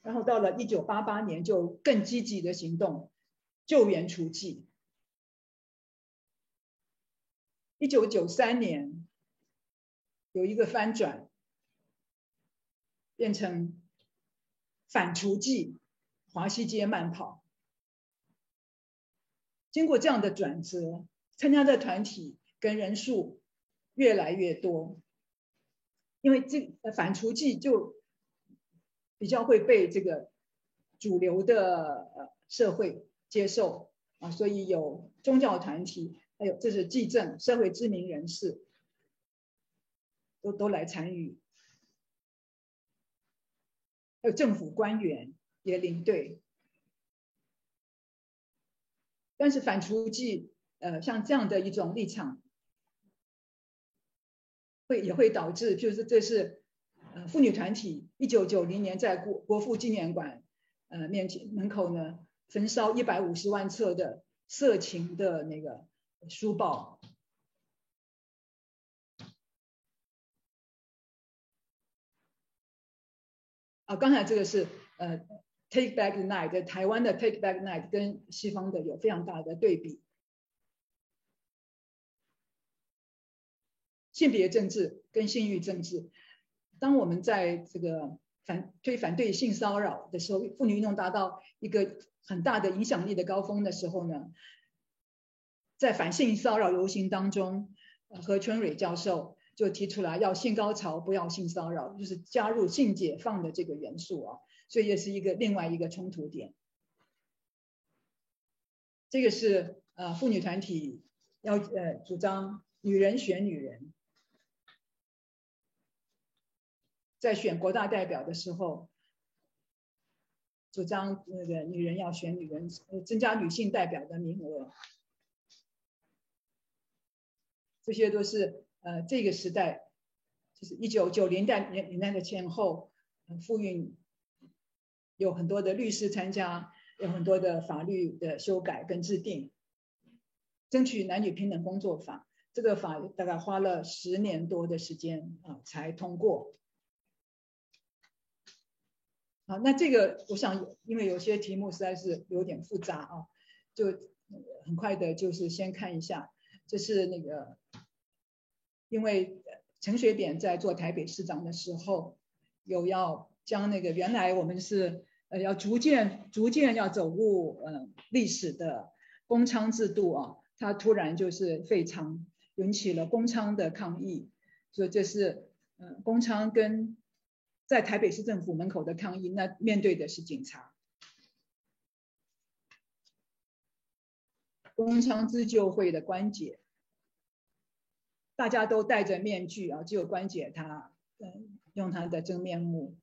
然后到了一九八八年就更积极的行动，救援出击。一九九三年有一个翻转，变成反除剂，华西街慢跑。经过这样的转折，参加的团体跟人数越来越多，因为这呃反除剂就比较会被这个主流的呃社会接受啊，所以有宗教团体。还有，这是纪政社会知名人士，都都来参与，还有政府官员也领队。但是反除剂，呃，像这样的一种立场，会也会导致，就是这是呃妇女团体一九九零年在国国父纪念馆呃面前门口呢焚烧一百五十万册的色情的那个。书报啊，刚才这个是呃，Take Back the Night，台湾的 Take Back Night 跟西方的有非常大的对比。性别政治跟性欲政治，当我们在这个反推反对性骚扰的时候，妇女运动达到一个很大的影响力的高峰的时候呢？在反性骚扰游行当中，何春蕊教授就提出来要性高潮，不要性骚扰，就是加入性解放的这个元素啊，所以也是一个另外一个冲突点。这个是呃妇女团体要呃主张女人选女人，在选国大代表的时候，主张那个女人要选女人，增加女性代表的名额。这些都是呃这个时代，就是一九九零代年年代的前后，妇运有很多的律师参加，有很多的法律的修改跟制定，争取男女平等工作法。这个法大概花了十年多的时间啊才通过。好，那这个我想，因为有些题目实在是有点复杂啊，就很快的，就是先看一下。这是那个，因为陈水扁在做台北市长的时候，有要将那个原来我们是呃要逐渐逐渐要走入呃历史的公娼制度啊，他突然就是非常引起了公娼的抗议，所以这是呃公娼跟在台北市政府门口的抗议，那面对的是警察。工商自救会的关姐，大家都戴着面具啊，只有关姐她，嗯，用她的真面目。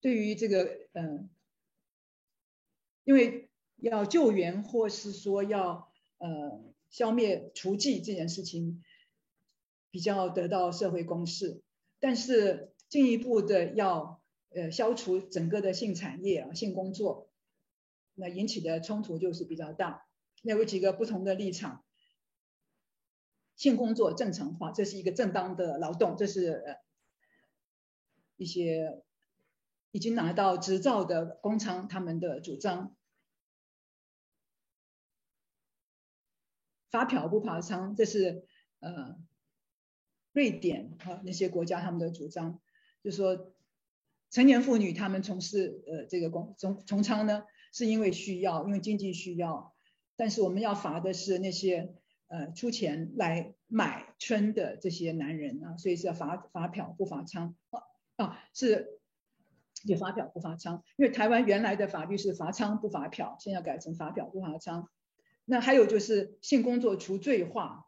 对于这个，嗯，因为要救援或是说要呃消灭除妓这件事情，比较得到社会公示，但是进一步的要。呃，消除整个的性产业啊，性工作，那引起的冲突就是比较大。那有几个不同的立场，性工作正常化，这是一个正当的劳动，这是呃一些已经拿到执照的工厂他们的主张。发票不罚娼，这是呃瑞典啊那些国家他们的主张，就说。成年妇女她们从事呃这个工从从娼呢，是因为需要，因为经济需要。但是我们要罚的是那些呃出钱来买春的这些男人啊，所以是要罚罚嫖不罚娼啊啊是也罚嫖不罚娼，因为台湾原来的法律是罚娼不罚嫖，现在改成罚嫖不罚娼。那还有就是性工作除罪化，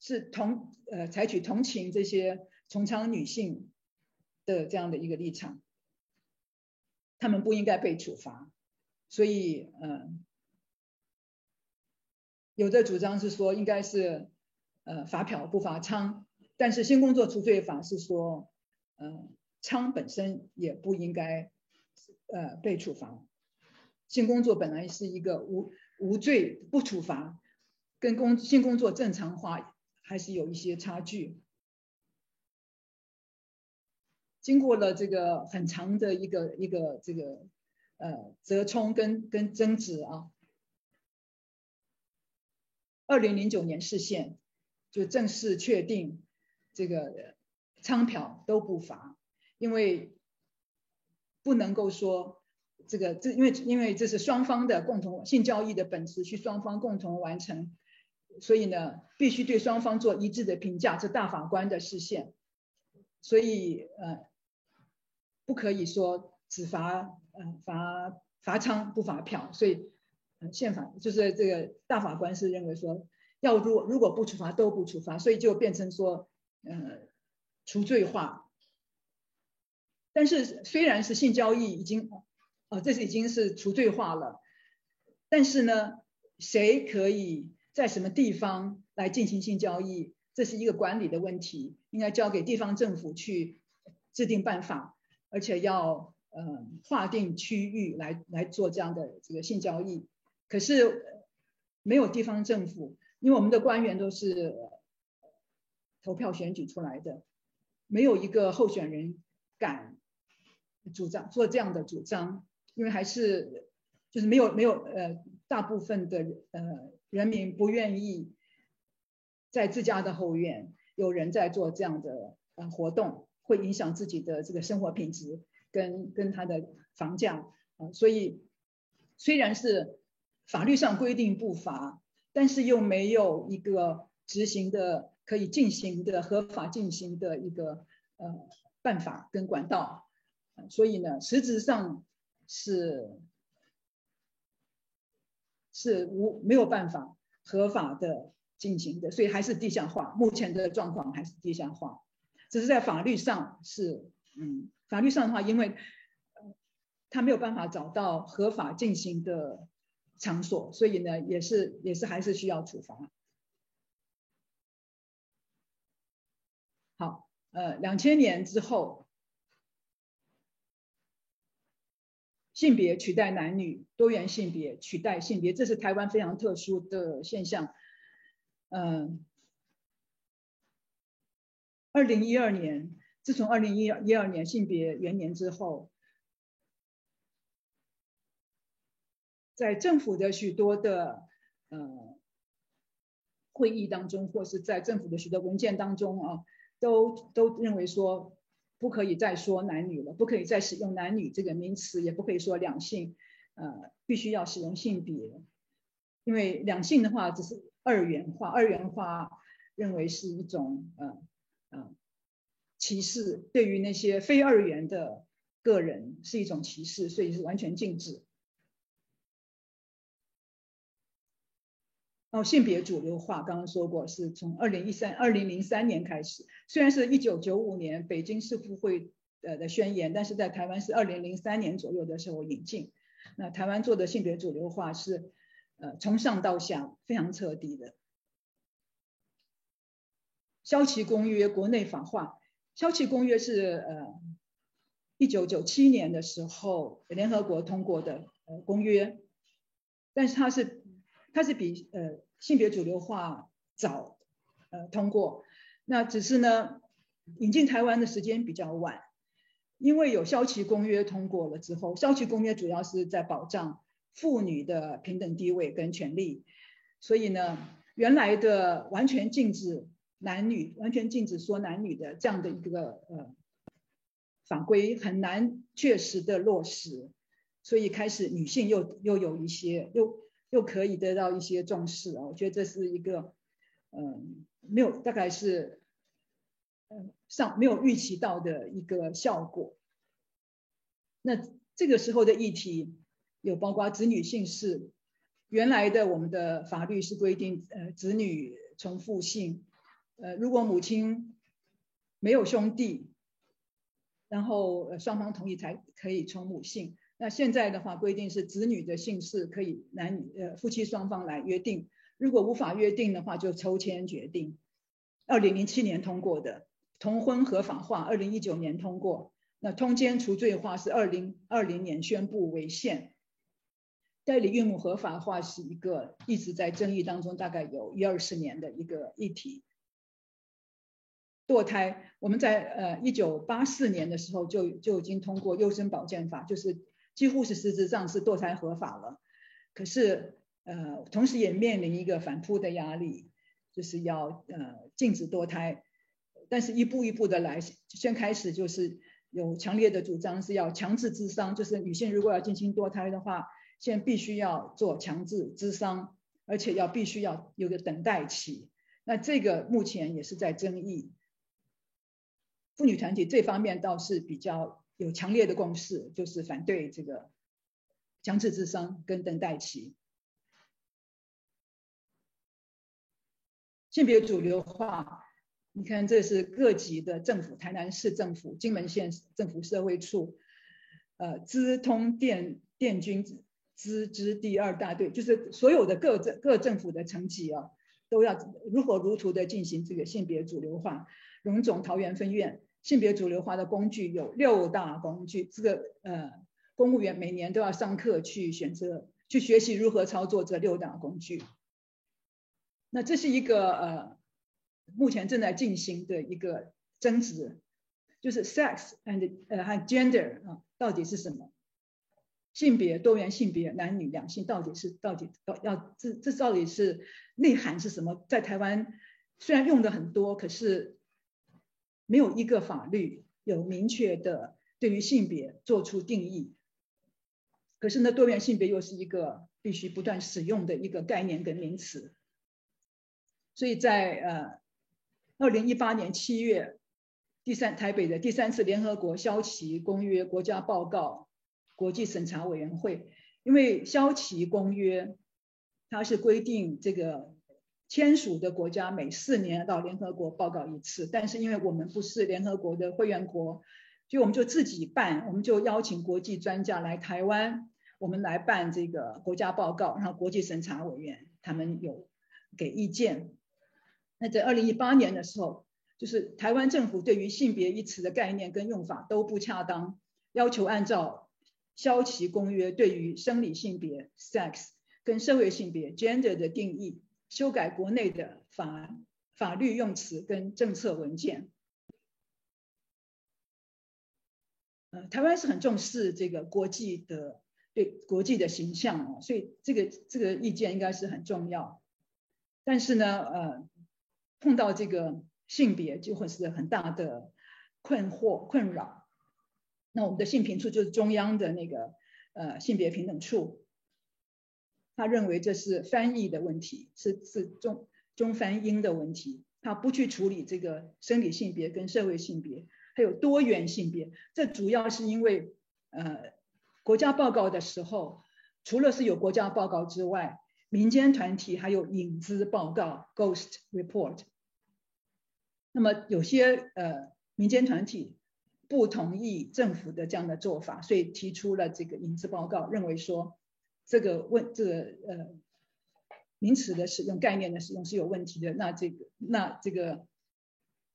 是同呃采取同情这些从娼女性。的这样的一个立场，他们不应该被处罚，所以，嗯，有的主张是说，应该是，呃罚嫖不罚娼，但是性工作除罪法是说，呃娼本身也不应该呃被处罚，性工作本来是一个无无罪不处罚，跟工性工作正常化还是有一些差距。经过了这个很长的一个一个这个呃折冲跟跟争执啊，二零零九年释宪就正式确定这个娼嫖都不罚，因为不能够说这个这因为因为这是双方的共同性交易的本质，去双方共同完成，所以呢必须对双方做一致的评价，这大法官的视线，所以呃。不可以说只罚呃罚罚娼不罚票，所以宪法就是这个大法官是认为说要如如果不处罚都不处罚，所以就变成说呃除罪化。但是虽然是性交易已经啊这是已经是除罪化了，但是呢谁可以在什么地方来进行性交易，这是一个管理的问题，应该交给地方政府去制定办法。而且要呃划定区域来来做这样的这个性交易，可是没有地方政府，因为我们的官员都是投票选举出来的，没有一个候选人敢主张做这样的主张，因为还是就是没有没有呃大部分的呃人民不愿意在自家的后院有人在做这样的呃活动。会影响自己的这个生活品质跟跟他的房价啊，所以虽然是法律上规定不罚，但是又没有一个执行的可以进行的合法进行的一个呃办法跟管道，所以呢，实质上是是无没有办法合法的进行的，所以还是地下化，目前的状况还是地下化。只是在法律上是，嗯，法律上的话，因为他没有办法找到合法进行的场所，所以呢，也是也是还是需要处罚。好，呃，两千年之后，性别取代男女，多元性别取代性别，这是台湾非常特殊的现象，嗯。二零一二年，自从二零一一二年性别元年之后，在政府的许多的呃会议当中，或是在政府的许多文件当中啊，都都认为说不可以再说男女了，不可以再使用男女这个名词，也不可以说两性，呃，必须要使用性别，因为两性的话只是二元化，二元化认为是一种呃。呃，歧视对于那些非二元的个人是一种歧视，所以是完全禁止。哦，性别主流化刚刚说过，是从二零一三、二零零三年开始，虽然是一九九五年北京世妇会呃的宣言，但是在台湾是二零零三年左右的时候引进。那台湾做的性别主流化是呃从上到下非常彻底的。消齐公约国内法化，消齐公约是呃一九九七年的时候联合国通过的呃公约，但是它是它是比呃性别主流化早呃通过，那只是呢引进台湾的时间比较晚，因为有消齐公约通过了之后，消齐公约主要是在保障妇女的平等地位跟权利，所以呢原来的完全禁止。男女完全禁止说男女的这样的一个呃法规很难确实的落实，所以开始女性又又有一些又又可以得到一些重视啊，我觉得这是一个嗯没有大概是嗯上没有预期到的一个效果。那这个时候的议题有包括子女姓氏，原来的我们的法律是规定呃子女从父姓。呃，如果母亲没有兄弟，然后双方同意才可以从母姓。那现在的话规定是子女的姓氏可以男女呃夫妻双方来约定，如果无法约定的话就抽签决定。二零零七年通过的，同婚合法化二零一九年通过，那通奸除罪化是二零二零年宣布违宪，代理孕母合法化是一个一直在争议当中，大概有一二十年的一个议题。堕胎，我们在呃一九八四年的时候就就已经通过优生保健法，就是几乎是实质上是堕胎合法了。可是呃，同时也面临一个反扑的压力，就是要呃禁止堕胎。但是一步一步的来，先开始就是有强烈的主张是要强制智商，就是女性如果要进行堕胎的话，现在必须要做强制智商，而且要必须要有个等待期。那这个目前也是在争议。妇女团体这方面倒是比较有强烈的共识，就是反对这个强制智商跟等待期。性别主流化，你看这是各级的政府，台南市政府、金门县政府社会处，呃，资通电电军资支第二大队，就是所有的各政各政府的层级啊，都要如火如荼的进行这个性别主流化。荣总桃园分院。性别主流化的工具有六大工具，这个呃，公务员每年都要上课去选择、去学习如何操作这六大工具。那这是一个呃，目前正在进行的一个争执，就是 sex and 呃和 gender 啊，到底是什么？性别、多元性别、男女两性到底是到底要要这这到底是内涵是什么？在台湾虽然用的很多，可是。没有一个法律有明确的对于性别做出定义，可是呢，多元性别又是一个必须不断使用的一个概念跟名词。所以在呃，二零一八年七月，第三台北的第三次联合国消歧公约国家报告国际审查委员会，因为消歧公约它是规定这个。签署的国家每四年到联合国报告一次，但是因为我们不是联合国的会员国，所以我们就自己办，我们就邀请国际专家来台湾，我们来办这个国家报告，然后国际审查委员他们有给意见。那在二零一八年的时候，就是台湾政府对于性别一词的概念跟用法都不恰当，要求按照消旗公约对于生理性别 （sex） 跟社会性别 （gender） 的定义。修改国内的法法律用词跟政策文件。呃，台湾是很重视这个国际的对国际的形象哦，所以这个这个意见应该是很重要。但是呢，呃，碰到这个性别就会是很大的困惑困扰。那我们的性平处就是中央的那个呃性别平等处。他认为这是翻译的问题，是是中中翻英的问题。他不去处理这个生理性别跟社会性别，还有多元性别。这主要是因为，呃，国家报告的时候，除了是有国家报告之外，民间团体还有影子报告 （ghost report）。那么有些呃民间团体不同意政府的这样的做法，所以提出了这个影子报告，认为说。这个问这个呃名词的使用概念的使用是有问题的。那这个那这个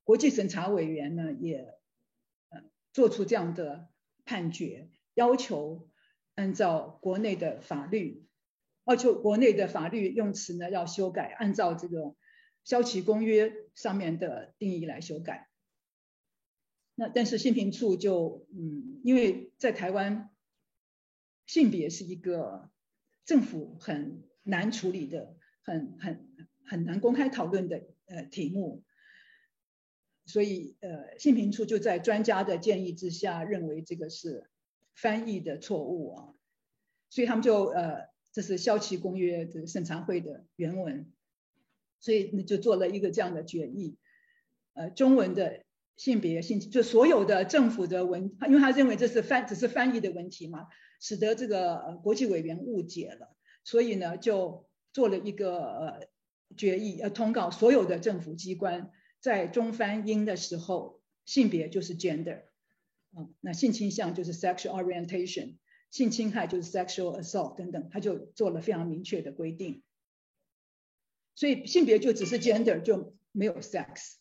国际审查委员呢也呃做出这样的判决，要求按照国内的法律，要求国内的法律用词呢要修改，按照这个消旗公约上面的定义来修改。那但是性平处就嗯，因为在台湾性别是一个。政府很难处理的，很很很难公开讨论的呃题目，所以呃信平处就在专家的建议之下，认为这个是翻译的错误啊，所以他们就呃这是消旗公约这个审查会的原文，所以就做了一个这样的决议，呃中文的性别性就所有的政府的文，因为他认为这是翻只是翻译的问题嘛。使得这个国际委员误解了，所以呢就做了一个决议，呃通告所有的政府机关在中翻英的时候，性别就是 gender，啊，那性倾向就是 sexual orientation，性侵害就是 sexual assault 等等，他就做了非常明确的规定。所以性别就只是 gender，就没有 sex，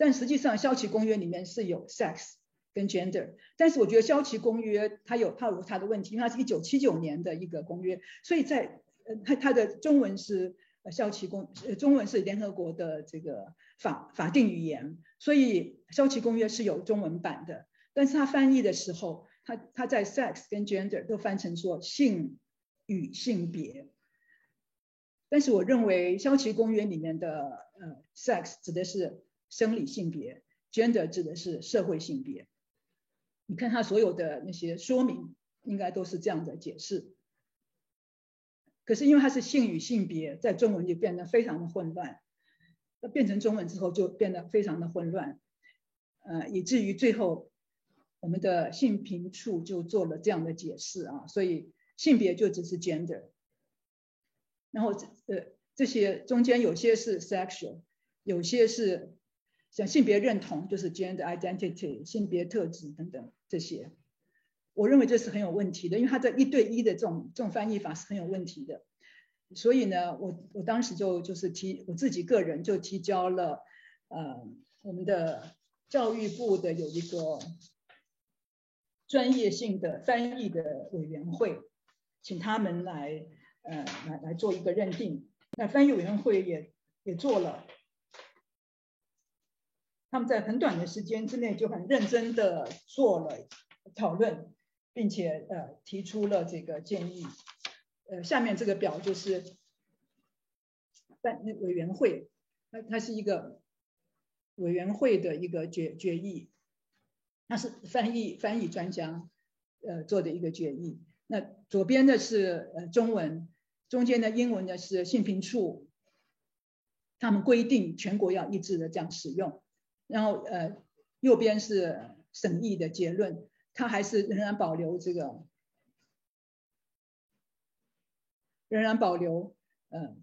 但实际上肖奇公约里面是有 sex 跟 gender，但是我觉得肖奇公约它有它有它的问题，因为它是一九七九年的一个公约，所以在呃它它的中文是呃肖奇公中文是联合国的这个法法定语言，所以肖奇公约是有中文版的，但是它翻译的时候，它它在 sex 跟 gender 都翻成说性与性别。但是我认为肖奇公约里面的呃 sex 指的是生理性别，gender 指的是社会性别。你看它所有的那些说明，应该都是这样的解释。可是因为它是性与性别，在中文就变得非常的混乱。那变成中文之后就变得非常的混乱，呃，以至于最后我们的性平处就做了这样的解释啊，所以性别就只是 gender。然后这呃这些中间有些是 sexual，有些是像性别认同，就是 gender identity 性别特质等等这些，我认为这是很有问题的，因为它在一对一的这种这种翻译法是很有问题的。所以呢，我我当时就就是提我自己个人就提交了呃我们的教育部的有一个专业性的翻译的委员会，请他们来。呃，来来做一个认定。那翻译委员会也也做了，他们在很短的时间之内就很认真的做了讨论，并且呃提出了这个建议。呃，下面这个表就是翻委员会，它它是一个委员会的一个决决议，那是翻译翻译专家呃做的一个决议。那左边的是呃中文，中间的英文呢是性平处，他们规定全国要一致的这样使用，然后呃右边是审议的结论，它还是仍然保留这个，仍然保留呃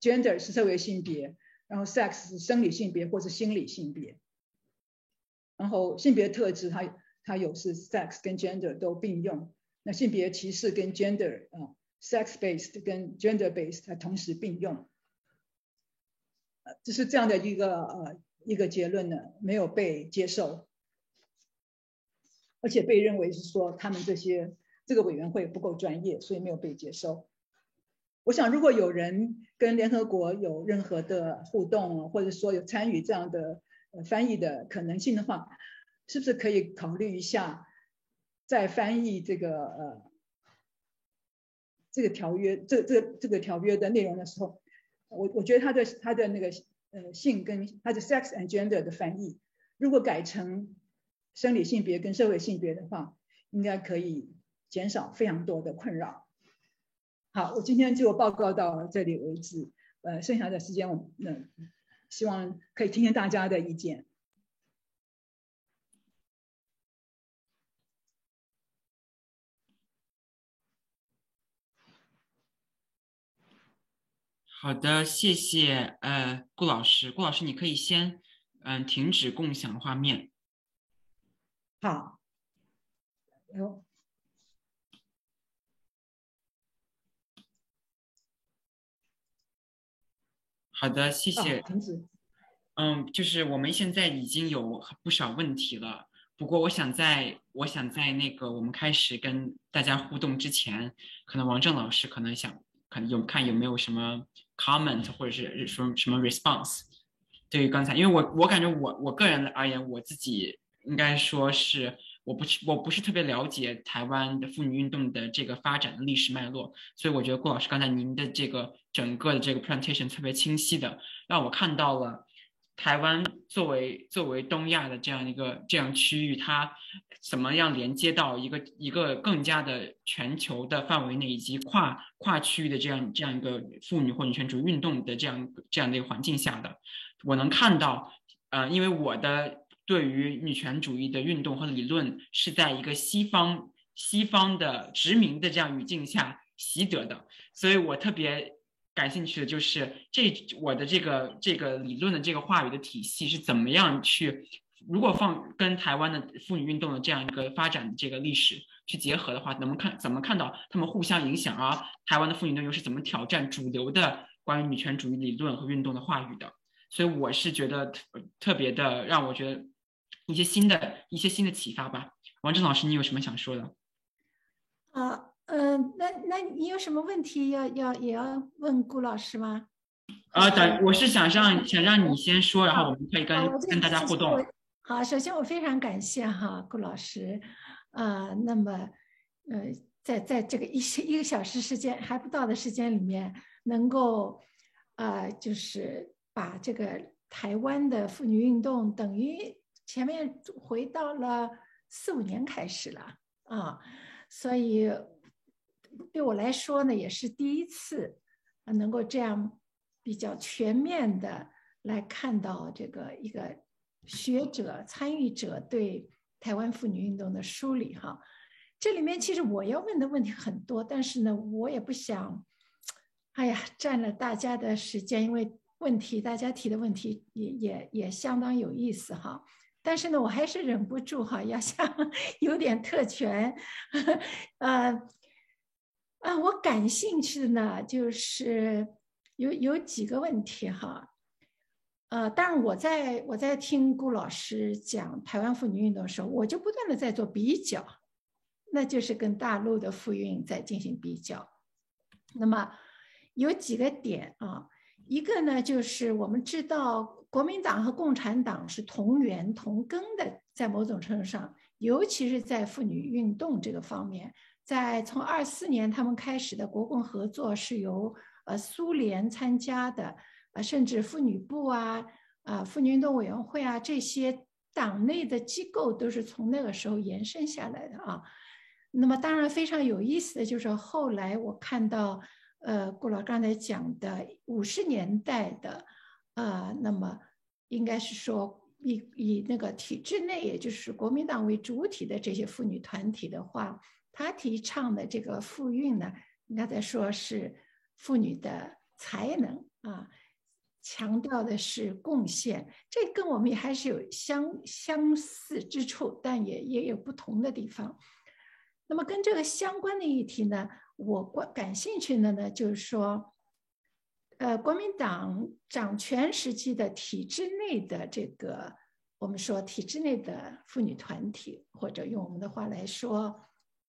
gender 是社会性别，然后 sex 是生理性别或是心理性别，然后性别特质它它有是 sex 跟 gender 都并用。那性别歧视跟 gender 啊，sex-based 跟 gender-based 它同时并用，呃，就是这样的一个呃一个结论呢，没有被接受，而且被认为是说他们这些这个委员会不够专业，所以没有被接受。我想如果有人跟联合国有任何的互动，或者说有参与这样的翻译的可能性的话，是不是可以考虑一下？在翻译这个呃这个条约这这这个条约的内容的时候，我我觉得他的他的那个呃性跟它的 sex and gender 的翻译，如果改成生理性别跟社会性别的话，应该可以减少非常多的困扰。好，我今天就报告到这里为止，呃，剩下的时间我那希望可以听听大家的意见。好的，谢谢。呃，顾老师，顾老师，你可以先嗯停止共享画面。好。有。好的，谢谢。停止。嗯，就是我们现在已经有不少问题了，不过我想在我想在那个我们开始跟大家互动之前，可能王正老师可能想可能有看有没有什么。Comment 或者是说什么 response，对于刚才，因为我我感觉我我个人而言，我自己应该说是我不是我不是特别了解台湾的妇女运动的这个发展的历史脉络，所以我觉得顾老师刚才您的这个整个的这个 presentation 特别清晰的让我看到了台湾作为作为东亚的这样一个这样区域，它。怎么样连接到一个一个更加的全球的范围内，以及跨跨区域的这样这样一个妇女或女权主义运动的这样这样的一个环境下的？我能看到，呃，因为我的对于女权主义的运动和理论是在一个西方西方的殖民的这样语境下习得的，所以我特别感兴趣的就是这我的这个这个理论的这个话语的体系是怎么样去。如果放跟台湾的妇女运动的这样一个发展这个历史去结合的话，能不能看怎么看到他们互相影响啊？台湾的妇女运动又是怎么挑战主流的关于女权主义理论和运动的话语的？所以我是觉得特特别的让我觉得一些新的一些新的启发吧。王震老师，你有什么想说的？啊，嗯，那那你有什么问题要要也要问顾老师吗？啊，等，我是想让想让你先说，然后我们可以跟跟大家互动。好，首先我非常感谢哈顾老师，啊，那么呃，在在这个一一个小时时间还不到的时间里面，能够呃，就是把这个台湾的妇女运动等于前面回到了四五年开始了啊，所以对我来说呢，也是第一次能够这样。比较全面的来看到这个一个学者参与者对台湾妇女运动的梳理哈，这里面其实我要问的问题很多，但是呢，我也不想，哎呀，占了大家的时间，因为问题大家提的问题也也也相当有意思哈，但是呢，我还是忍不住哈，要想 有点特权，呃，啊，我感兴趣的呢就是。有有几个问题哈，呃，当然我在我在听顾老师讲台湾妇女运动的时候，我就不断的在做比较，那就是跟大陆的妇运在进行比较。那么有几个点啊，一个呢就是我们知道国民党和共产党是同源同根的，在某种程度上，尤其是在妇女运动这个方面，在从二四年他们开始的国共合作是由。呃，苏联参加的，呃，甚至妇女部啊，啊，妇女运动委员会啊，这些党内的机构都是从那个时候延伸下来的啊。那么，当然非常有意思的就是后来我看到，呃，顾老刚才讲的五十年代的，啊，那么应该是说以以那个体制内，也就是国民党为主体的这些妇女团体的话，他提倡的这个妇运呢，应该在说是。妇女的才能啊，强调的是贡献，这跟我们也还是有相相似之处，但也也有不同的地方。那么跟这个相关的议题呢，我关感兴趣的呢，就是说，呃，国民党掌权时期的体制内的这个，我们说体制内的妇女团体，或者用我们的话来说，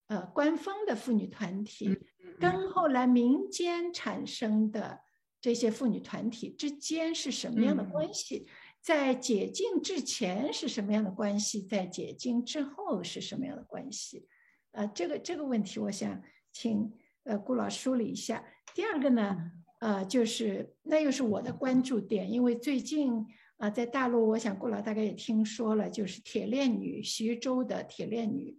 呃，官方的妇女团体。跟后来民间产生的这些妇女团体之间是什么样的关系？在解禁之前是什么样的关系？在解禁之后是什么样的关系？呃，这个这个问题，我想请呃顾老梳理一下。第二个呢，呃，就是那又是我的关注点，因为最近啊，在大陆，我想顾老大概也听说了，就是铁链女徐州的铁链女。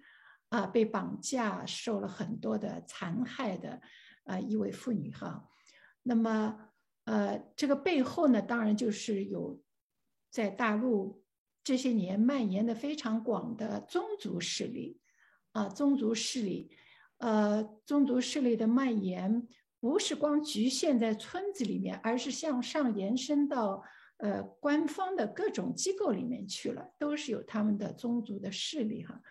啊，被绑架受了很多的残害的啊一位妇女哈，那么呃这个背后呢，当然就是有在大陆这些年蔓延的非常广的宗族势力啊，宗族势力，呃宗族势力的蔓延不是光局限在村子里面，而是向上延伸到呃官方的各种机构里面去了，都是有他们的宗族的势力哈。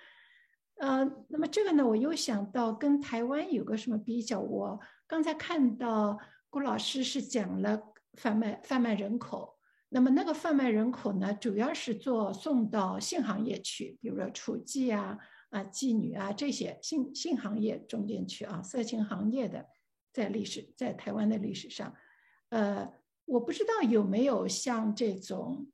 呃，那么这个呢，我又想到跟台湾有个什么比较？我刚才看到顾老师是讲了贩卖贩卖人口，那么那个贩卖人口呢，主要是做送到性行业去，比如说处妓啊、啊妓女啊这些性性行业中间去啊，色情行业的，在历史在台湾的历史上，呃，我不知道有没有像这种。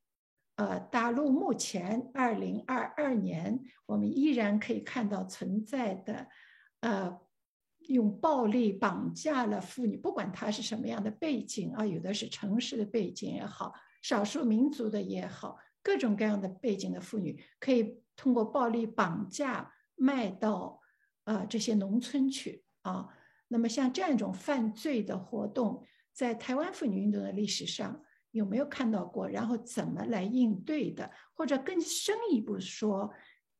呃，大陆目前二零二二年，我们依然可以看到存在的，呃，用暴力绑架了妇女，不管她是什么样的背景啊，有的是城市的背景也好，少数民族的也好，各种各样的背景的妇女，可以通过暴力绑架卖到呃这些农村去啊。那么像这样一种犯罪的活动，在台湾妇女运动的历史上。有没有看到过？然后怎么来应对的？或者更深一步说，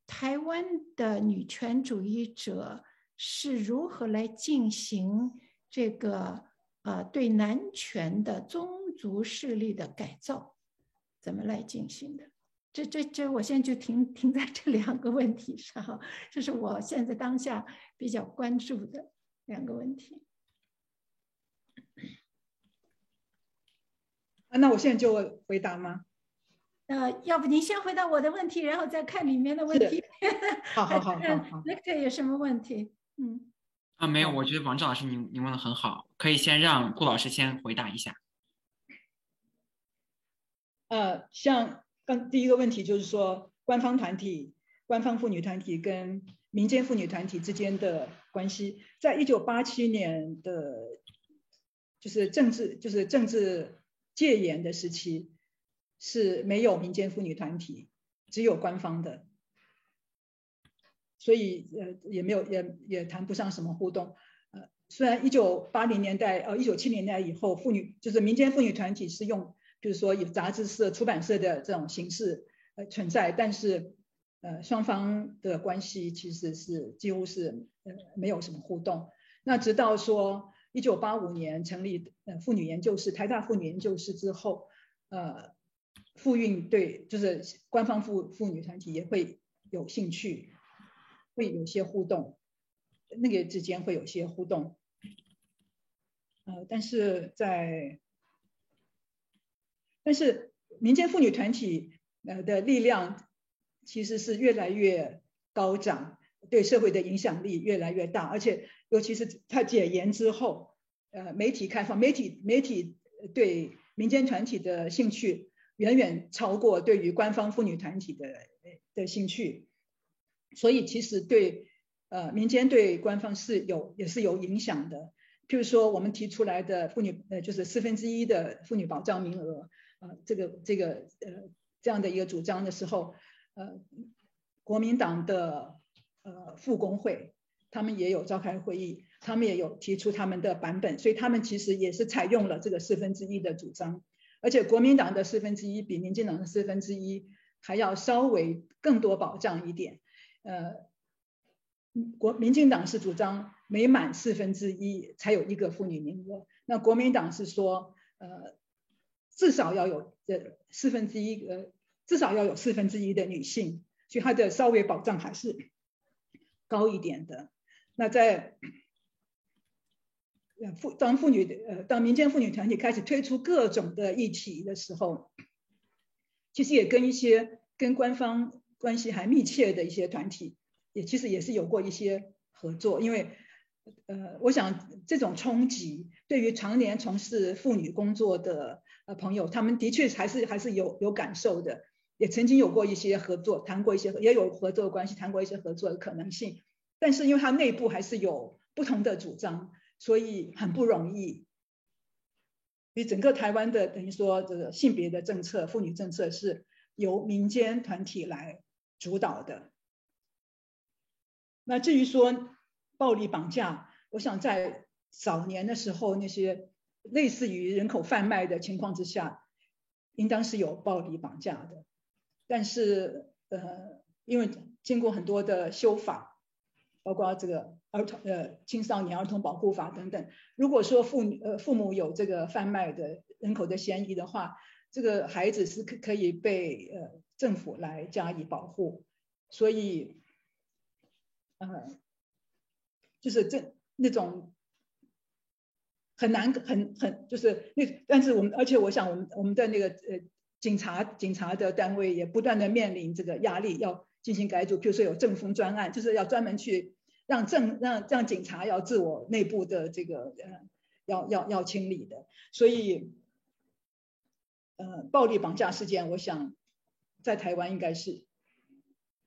台湾的女权主义者是如何来进行这个呃对男权的宗族势力的改造？怎么来进行的？这这这，我现在就停停在这两个问题上，这是我现在当下比较关注的两个问题。啊，那我现在就回答吗？呃，要不您先回答我的问题，然后再看里面的问题。好好好好好。那这 有什么问题？嗯。啊，没有，我觉得王志老师您您问的很好，可以先让顾老师先回答一下。呃，像刚第一个问题就是说，官方团体、官方妇女团体跟民间妇女团体之间的关系，在一九八七年的，就是政治就是政治戒严的时期，是没有民间妇女团体，只有官方的。所以呃也没有也也谈不上什么互动，呃虽然一九八零年代呃一九七零年代以后妇女就是民间妇女团体是用就是说有杂志社出版社的这种形式呃存在，但是呃双方的关系其实是几乎是呃没有什么互动。那直到说一九八五年成立呃妇女研究室台大妇女研究室之后，呃妇运对就是官方妇妇女团体也会有兴趣。会有些互动，那个之间会有些互动，呃，但是在，但是民间妇女团体呃的力量其实是越来越高涨，对社会的影响力越来越大，而且尤其是他解严之后，呃，媒体开放，媒体媒体对民间团体的兴趣远远超过对于官方妇女团体的的兴趣。所以其实对呃民间对官方是有也是有影响的，譬如说我们提出来的妇女呃就是四分之一的妇女保障名额啊这个这个呃这样的一个主张的时候，呃国民党的呃妇工会他们也有召开会议，他们也有提出他们的版本，所以他们其实也是采用了这个四分之一的主张，而且国民党的四分之一比民进党的四分之一还要稍微更多保障一点。呃，国民进党是主张每满四分之一才有一个妇女名额，那国民党是说，呃，至少要有这四分之一，呃，至少要有四分之一的女性，所以它的稍微保障还是高一点的。那在妇当妇女呃当民间妇女团体开始推出各种的议题的时候，其实也跟一些跟官方。关系还密切的一些团体，也其实也是有过一些合作，因为，呃，我想这种冲击对于常年从事妇女工作的呃朋友，他们的确还是还是有有感受的，也曾经有过一些合作，谈过一些也有合作关系，谈过一些合作的可能性，但是因为它内部还是有不同的主张，所以很不容易。所以整个台湾的等于说这个性别的政策，妇女政策是由民间团体来。主导的。那至于说暴力绑架，我想在早年的时候，那些类似于人口贩卖的情况之下，应当是有暴力绑架的。但是，呃，因为经过很多的修法，包括这个儿童呃青少年儿童保护法等等，如果说父呃父母有这个贩卖的人口的嫌疑的话，这个孩子是可可以被呃。政府来加以保护，所以，呃，就是这那种很难很很就是那，但是我们而且我想我们我们的那个呃警察警察的单位也不断的面临这个压力，要进行改组，比如说有政风专案，就是要专门去让政让让警察要自我内部的这个呃要要要清理的，所以，呃，暴力绑架事件，我想。在台湾应该是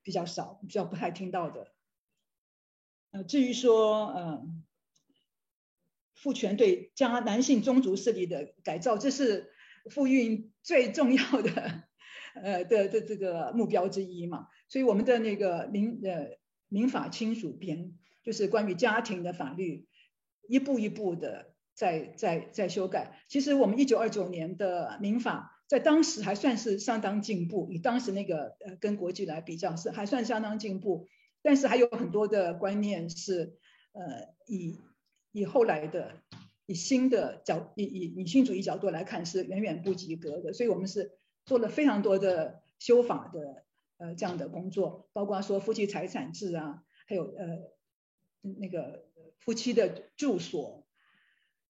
比较少，比较不太听到的。呃，至于说，呃，父权对加男性宗族势力的改造，这是妇运最重要的，呃的的这个目标之一嘛。所以我们的那个民呃民法亲属编，就是关于家庭的法律，一步一步的在在在修改。其实我们一九二九年的民法。在当时还算是相当进步，以当时那个呃跟国际来比较是还算相当进步，但是还有很多的观念是呃以以后来的以新的角以以女性主义角度来看是远远不及格的，所以我们是做了非常多的修法的呃这样的工作，包括说夫妻财产制啊，还有呃那个夫妻的住所，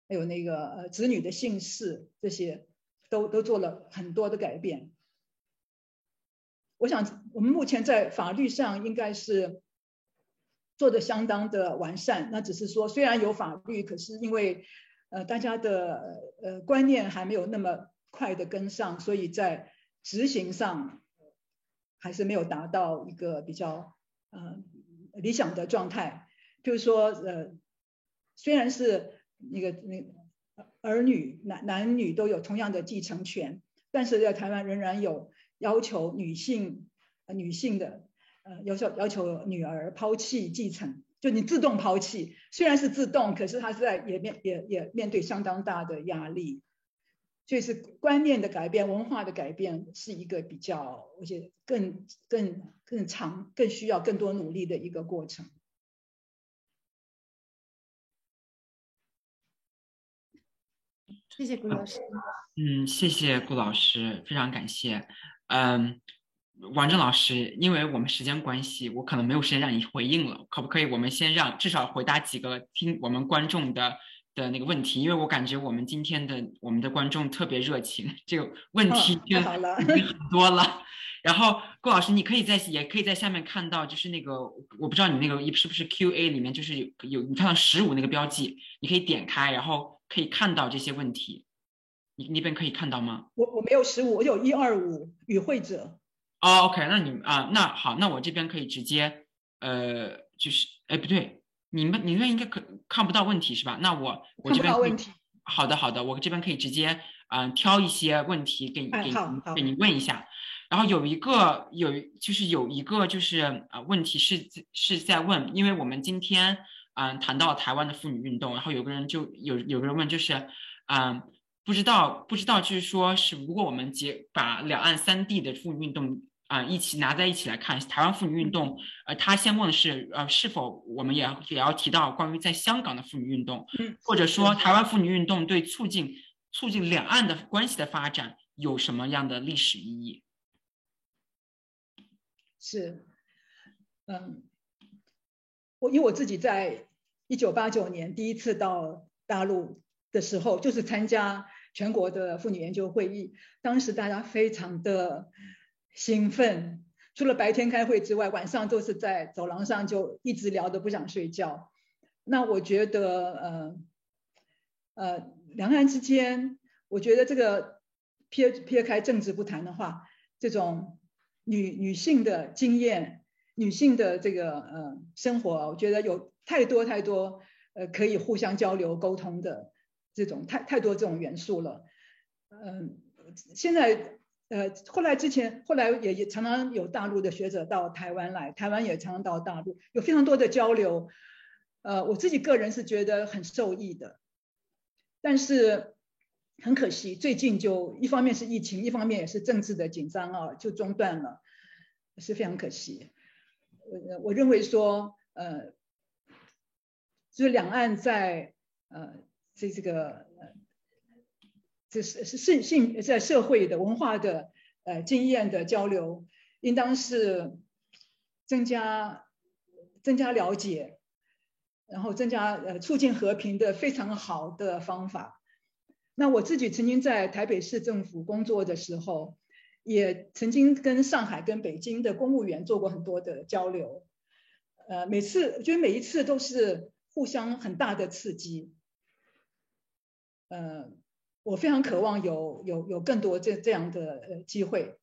还有那个呃子女的姓氏这些。都都做了很多的改变。我想，我们目前在法律上应该是做的相当的完善。那只是说，虽然有法律，可是因为呃大家的呃观念还没有那么快的跟上，所以在执行上还是没有达到一个比较呃理想的状态。就是说，呃，虽然是那个那儿女男男女都有同样的继承权，但是在台湾仍然有。要求女性，呃，女性的，呃，要求要求女儿抛弃继承，就你自动抛弃，虽然是自动，可是他是在也面也也面对相当大的压力，所以是观念的改变，文化的改变是一个比较，我觉得更更更长、更需要更多努力的一个过程。谢谢顾老师。嗯，谢谢顾老师，非常感谢。嗯，王正老师，因为我们时间关系，我可能没有时间让你回应了，可不可以？我们先让至少回答几个听我们观众的的那个问题，因为我感觉我们今天的我们的观众特别热情，这个问题就很多了。然后顾老师，你可以在也可以在下面看到，就是那个我不知道你那个是不是 Q A 里面就是有有你看到十五那个标记，你可以点开，然后可以看到这些问题。你那边可以看到吗？我我没有十五，我有一二五与会者。哦，OK，那你啊，那好，那我这边可以直接，呃，就是，哎，不对，你们你们应该可看不到问题是吧？那我我这边问题。好的好的，我这边可以直接嗯挑一些问题给你给给你问一下。然后有一个有就是有一个就是啊问题是是在问，因为我们今天嗯谈到台湾的妇女运动，然后有个人就有有个人问就是嗯。不知道，不知道，就是说，是如果我们结把两岸三地的妇女运动啊一起拿在一起来看，台湾妇女运动，呃，他先问的是，呃，是否我们也也要提到关于在香港的妇女运动，嗯或者说台湾妇女运动对促进促进两岸的关系的发展有什么样的历史意义？是，嗯，我因为我自己在一九八九年第一次到大陆的时候，就是参加。全国的妇女研究会议，当时大家非常的兴奋，除了白天开会之外，晚上都是在走廊上就一直聊的不想睡觉。那我觉得，呃，呃，两岸之间，我觉得这个撇撇开政治不谈的话，这种女女性的经验、女性的这个呃生活，我觉得有太多太多呃可以互相交流沟通的。这种太太多这种元素了，嗯，现在呃后来之前后来也也常常有大陆的学者到台湾来，台湾也常常到大陆，有非常多的交流，呃，我自己个人是觉得很受益的，但是很可惜，最近就一方面是疫情，一方面也是政治的紧张啊，就中断了，是非常可惜。我我认为说，呃，就是两岸在呃。这这个，这是是性性在社会的文化的呃经验的交流，应当是增加增加了解，然后增加呃促进和平的非常好的方法。那我自己曾经在台北市政府工作的时候，也曾经跟上海跟北京的公务员做过很多的交流，呃，每次我觉得每一次都是互相很大的刺激。呃，我非常渴望有有有更多这这样的呃机会。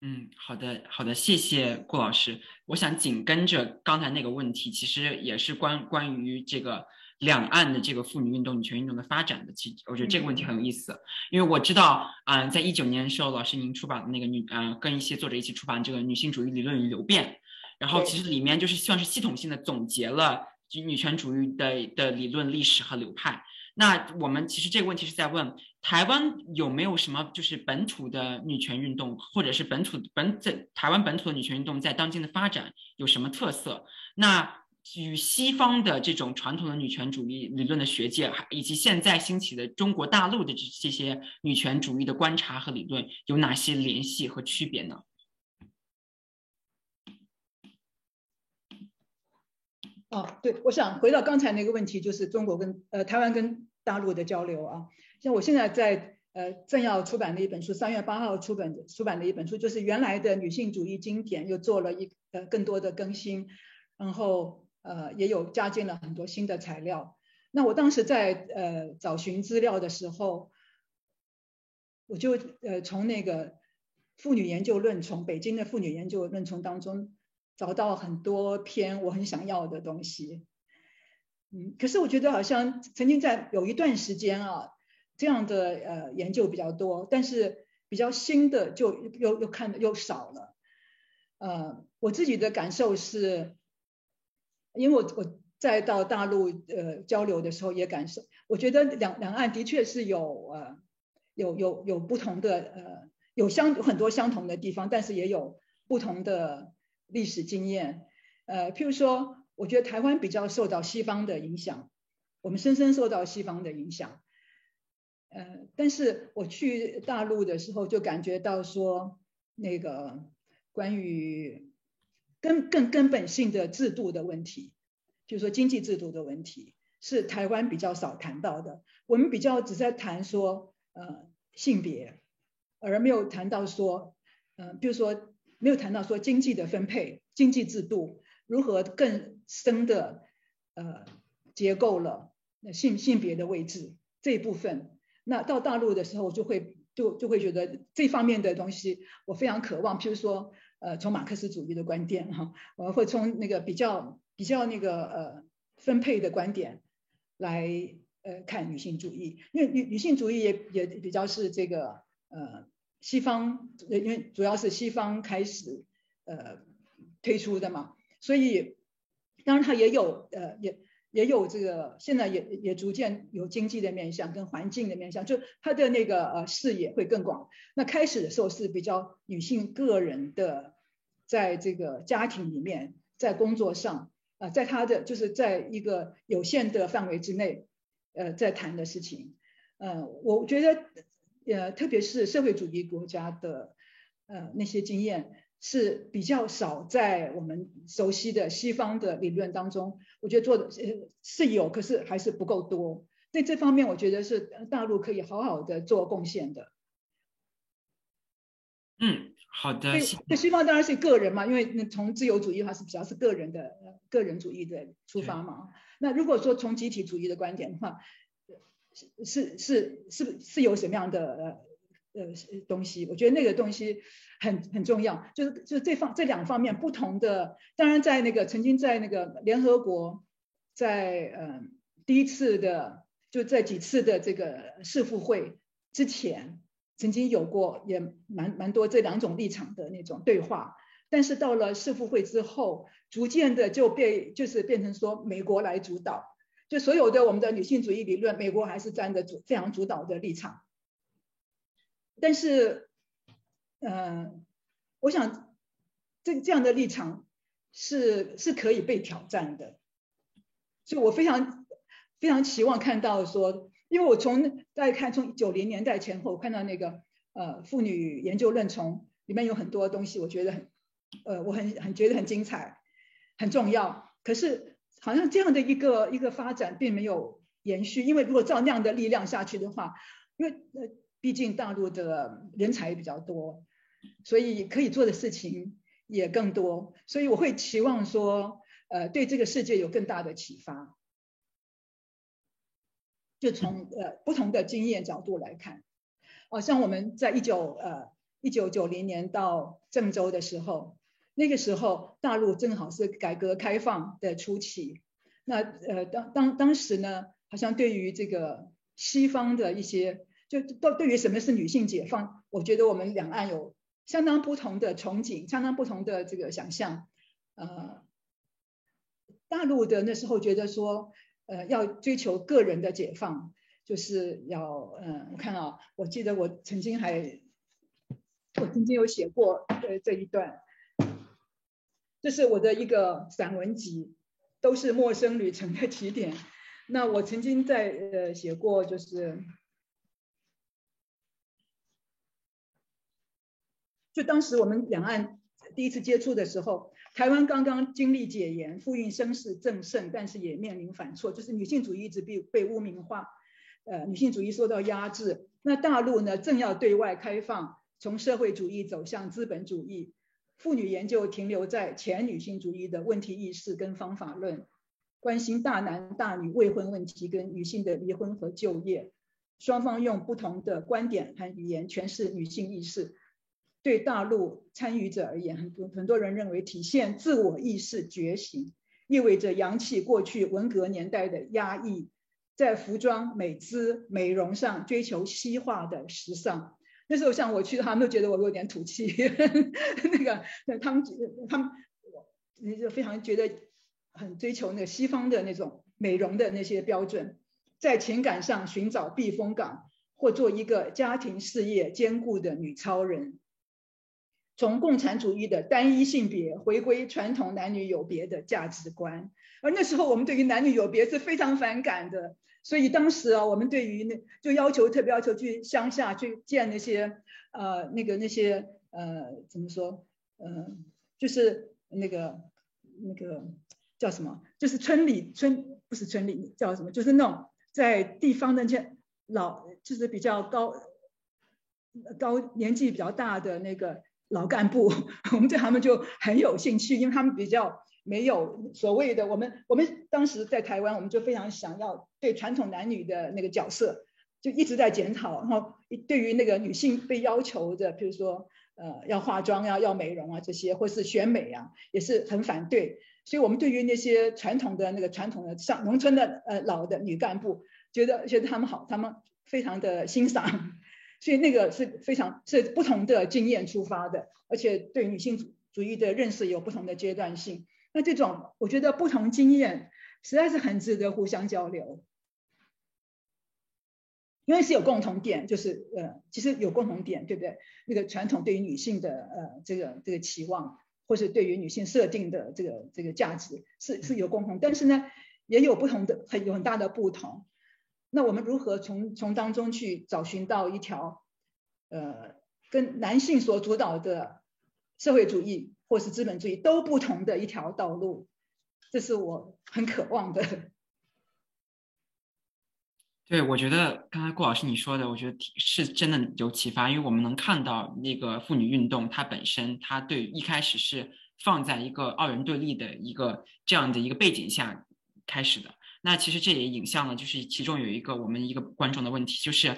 嗯，好的好的，谢谢顾老师。我想紧跟着刚才那个问题，其实也是关关于这个两岸的这个妇女运动、女权运动的发展的。其我觉得这个问题很有意思，因为我知道啊，在一九年的时候，老师您出版的那个女呃，跟一些作者一起出版这个女性主义理论与流变，然后其实里面就是算是系统性的总结了。女权主义的的理论历史和流派，那我们其实这个问题是在问台湾有没有什么就是本土的女权运动，或者是本土本在台湾本土的女权运动在当今的发展有什么特色？那与西方的这种传统的女权主义理论的学界，以及现在兴起的中国大陆的这这些女权主义的观察和理论有哪些联系和区别呢？哦，对，我想回到刚才那个问题，就是中国跟呃台湾跟大陆的交流啊。像我现在在呃正要出版的一本书，三月八号出版出版的一本书，就是原来的女性主义经典又做了一呃更多的更新，然后呃也有加进了很多新的材料。那我当时在呃找寻资料的时候，我就呃从那个妇女研究论丛，北京的妇女研究论丛当中找到很多篇我很想要的东西。嗯，可是我觉得好像曾经在有一段时间啊，这样的呃研究比较多，但是比较新的就又又看的又少了。呃，我自己的感受是，因为我我再到大陆呃交流的时候也感受，我觉得两两岸的确是有呃有有有不同的呃有相有很多相同的地方，但是也有不同的历史经验。呃，譬如说。我觉得台湾比较受到西方的影响，我们深深受到西方的影响。呃，但是我去大陆的时候就感觉到说，那个关于根更根本性的制度的问题，就是说经济制度的问题，是台湾比较少谈到的。我们比较只在谈说，呃，性别，而没有谈到说，呃，比如说没有谈到说经济的分配、经济制度。如何更深的呃结构了那性性别的位置这一部分？那到大陆的时候就会就就会觉得这方面的东西我非常渴望。譬如说呃从马克思主义的观点哈，我会从那个比较比较那个呃分配的观点来呃看女性主义，因为女女性主义也也比较是这个呃西方，因为主要是西方开始呃推出的嘛。所以，当然它也有呃，也也有这个，现在也也逐渐有经济的面向跟环境的面向，就它的那个呃视野会更广。那开始的时候是比较女性个人的，在这个家庭里面，在工作上啊，在她的就是在一个有限的范围之内，呃，在谈的事情。呃，我觉得呃，特别是社会主义国家的呃那些经验。是比较少在我们熟悉的西方的理论当中，我觉得做的呃是有，可是还是不够多。在这方面，我觉得是大陆可以好好的做贡献的。嗯，好的。对，西方当然是个人嘛，因为从自由主义的话是比较是个人的个人主义的出发嘛。那如果说从集体主义的观点的话，是是是是是有什么样的呃？呃，东西，我觉得那个东西很很重要，就是就是这方这两方面不同的。当然，在那个曾经在那个联合国，在呃第一次的就在几次的这个世妇会之前，曾经有过也蛮蛮多这两种立场的那种对话。但是到了世妇会之后，逐渐的就被就是变成说美国来主导，就所有的我们的女性主义理论，美国还是占着主非常主导的立场。但是，嗯，我想这这样的立场是是可以被挑战的，所以我非常非常期望看到说，因为我从大家看从九零年代前后看到那个呃妇女研究论丛里面有很多东西，我觉得很呃我很很觉得很精彩，很重要。可是好像这样的一个一个发展并没有延续，因为如果照那样的力量下去的话，因为呃。毕竟大陆的人才比较多，所以可以做的事情也更多，所以我会期望说，呃，对这个世界有更大的启发。就从呃不同的经验角度来看，哦，像我们在一九呃一九九零年到郑州的时候，那个时候大陆正好是改革开放的初期，那呃当当当时呢，好像对于这个西方的一些。就都对于什么是女性解放，我觉得我们两岸有相当不同的憧憬，相当不同的这个想象。呃，大陆的那时候觉得说，呃，要追求个人的解放，就是要，嗯，我看啊，我记得我曾经还，我曾经有写过呃这一段，这是我的一个散文集，都是陌生旅程的起点。那我曾经在呃写过，就是。就当时我们两岸第一次接触的时候，台湾刚刚经历解严，妇运声势正盛，但是也面临反挫，就是女性主义一直被被污名化。呃女性主义受到压制。那大陆呢，正要对外开放，从社会主义走向资本主义。妇女研究停留在前女性主义的问题意识跟方法论，关心大男大女未婚问题跟女性的离婚和就业。双方用不同的观点和语言诠释女性意识。对大陆参与者而言，很多很多人认为体现自我意识觉醒，意味着扬弃过去文革年代的压抑。在服装、美姿、美容上追求西化的时尚。那时候像我去，他们都觉得我有点土气。那个，他们他们，你就非常觉得很追求那个西方的那种美容的那些标准。在情感上寻找避风港，或做一个家庭事业兼顾的女超人。从共产主义的单一性别回归传统男女有别的价值观。而那时候我们对于男女有别是非常反感的。所以当时啊，我们对于那就要求特别要求去乡下去见那些呃那个那些呃怎么说嗯就是那个那个叫什么就是村里村不是村里叫什么就是那种在地方那些老就是比较高高年纪比较大的那个老干部，我们对他们就很有兴趣，因为他们比较。没有所谓的，我们我们当时在台湾，我们就非常想要对传统男女的那个角色，就一直在检讨。然后对于那个女性被要求的，比如说呃要化妆呀、要美容啊这些，或是选美啊，也是很反对。所以我们对于那些传统的那个传统的上农村的呃老的女干部，觉得觉得他们好，他们非常的欣赏。所以那个是非常是不同的经验出发的，而且对女性主义的认识有不同的阶段性。那这种，我觉得不同经验实在是很值得互相交流，因为是有共同点，就是呃，其实有共同点，对不对？那个传统对于女性的呃这个这个期望，或是对于女性设定的这个这个价值是是有共同，但是呢，也有不同的很有很大的不同。那我们如何从从当中去找寻到一条呃跟男性所主导的社会主义？或是资本主义都不同的一条道路，这是我很渴望的。对，我觉得刚才顾老师你说的，我觉得是真的有启发，因为我们能看到那个妇女运动，它本身它对一开始是放在一个二元对立的一个这样的一个背景下开始的。那其实这也影响了，就是其中有一个我们一个观众的问题，就是。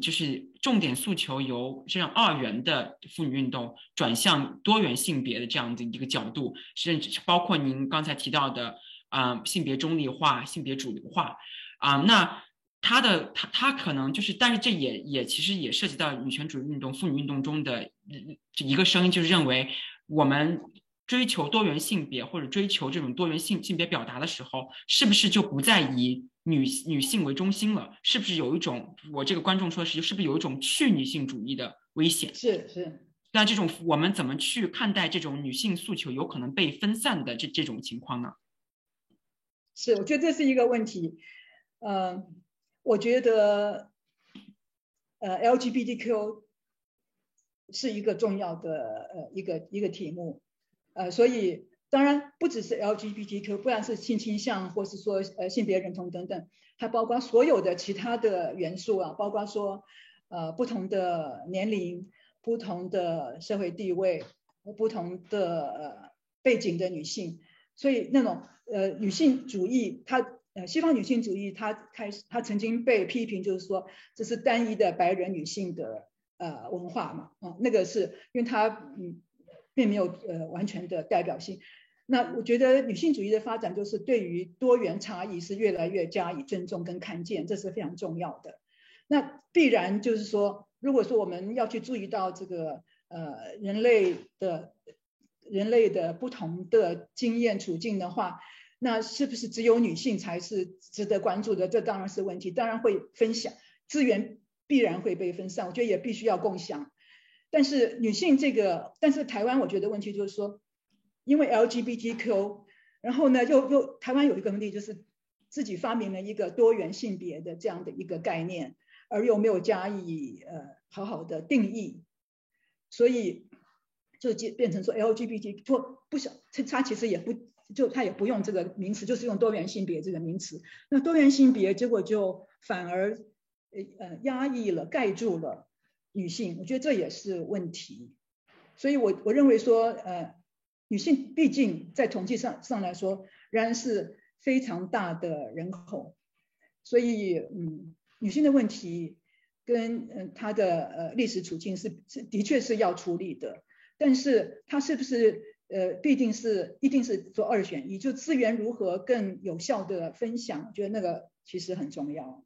就是重点诉求由这样二元的妇女运动转向多元性别的这样的一个角度，甚至包括您刚才提到的啊性别中立化、性别主流化啊，那他的他他可能就是，但是这也也其实也涉及到女权主义运动、妇女运动中的一个声音，就是认为我们。追求多元性别或者追求这种多元性性别表达的时候，是不是就不再以女女性为中心了？是不是有一种我这个观众说的是，是不是有一种去女性主义的危险？是是。那这种我们怎么去看待这种女性诉求有可能被分散的这这种情况呢？是，我觉得这是一个问题。嗯，我觉得，呃，LGBTQ 是一个重要的呃一个一个题目。呃，所以当然不只是 LGBTQ，不然是性倾向或是说呃性别认同等等，还包括所有的其他的元素啊，包括说呃不同的年龄、不同的社会地位、不同的呃背景的女性，所以那种呃女性主义，它呃西方女性主义，它开始它曾经被批评，就是说这是单一的白人女性的呃文化嘛，啊那个是因为它嗯。并没有呃完全的代表性。那我觉得女性主义的发展就是对于多元差异是越来越加以尊重跟看见，这是非常重要的。那必然就是说，如果说我们要去注意到这个呃人类的人类的不同的经验处境的话，那是不是只有女性才是值得关注的？这当然是问题。当然会分享资源，必然会被分散。我觉得也必须要共享。但是女性这个，但是台湾我觉得问题就是说，因为 LGBTQ，然后呢又又台湾有一个问题就是自己发明了一个多元性别的这样的一个概念，而又没有加以呃好好的定义，所以就变变成说 LGBT 不不想他他其实也不就他也不用这个名词，就是用多元性别这个名词。那多元性别结果就反而呃呃压抑了、盖住了女性，我觉得这也是问题。所以我我认为说，呃，女性毕竟在统计上上来说，仍然是非常大的人口，所以嗯，女性的问题跟嗯她的呃历史处境是是的确是要处理的，但是她是不是呃必定是一定是做二选一，就资源如何更有效的分享，我觉得那个其实很重要。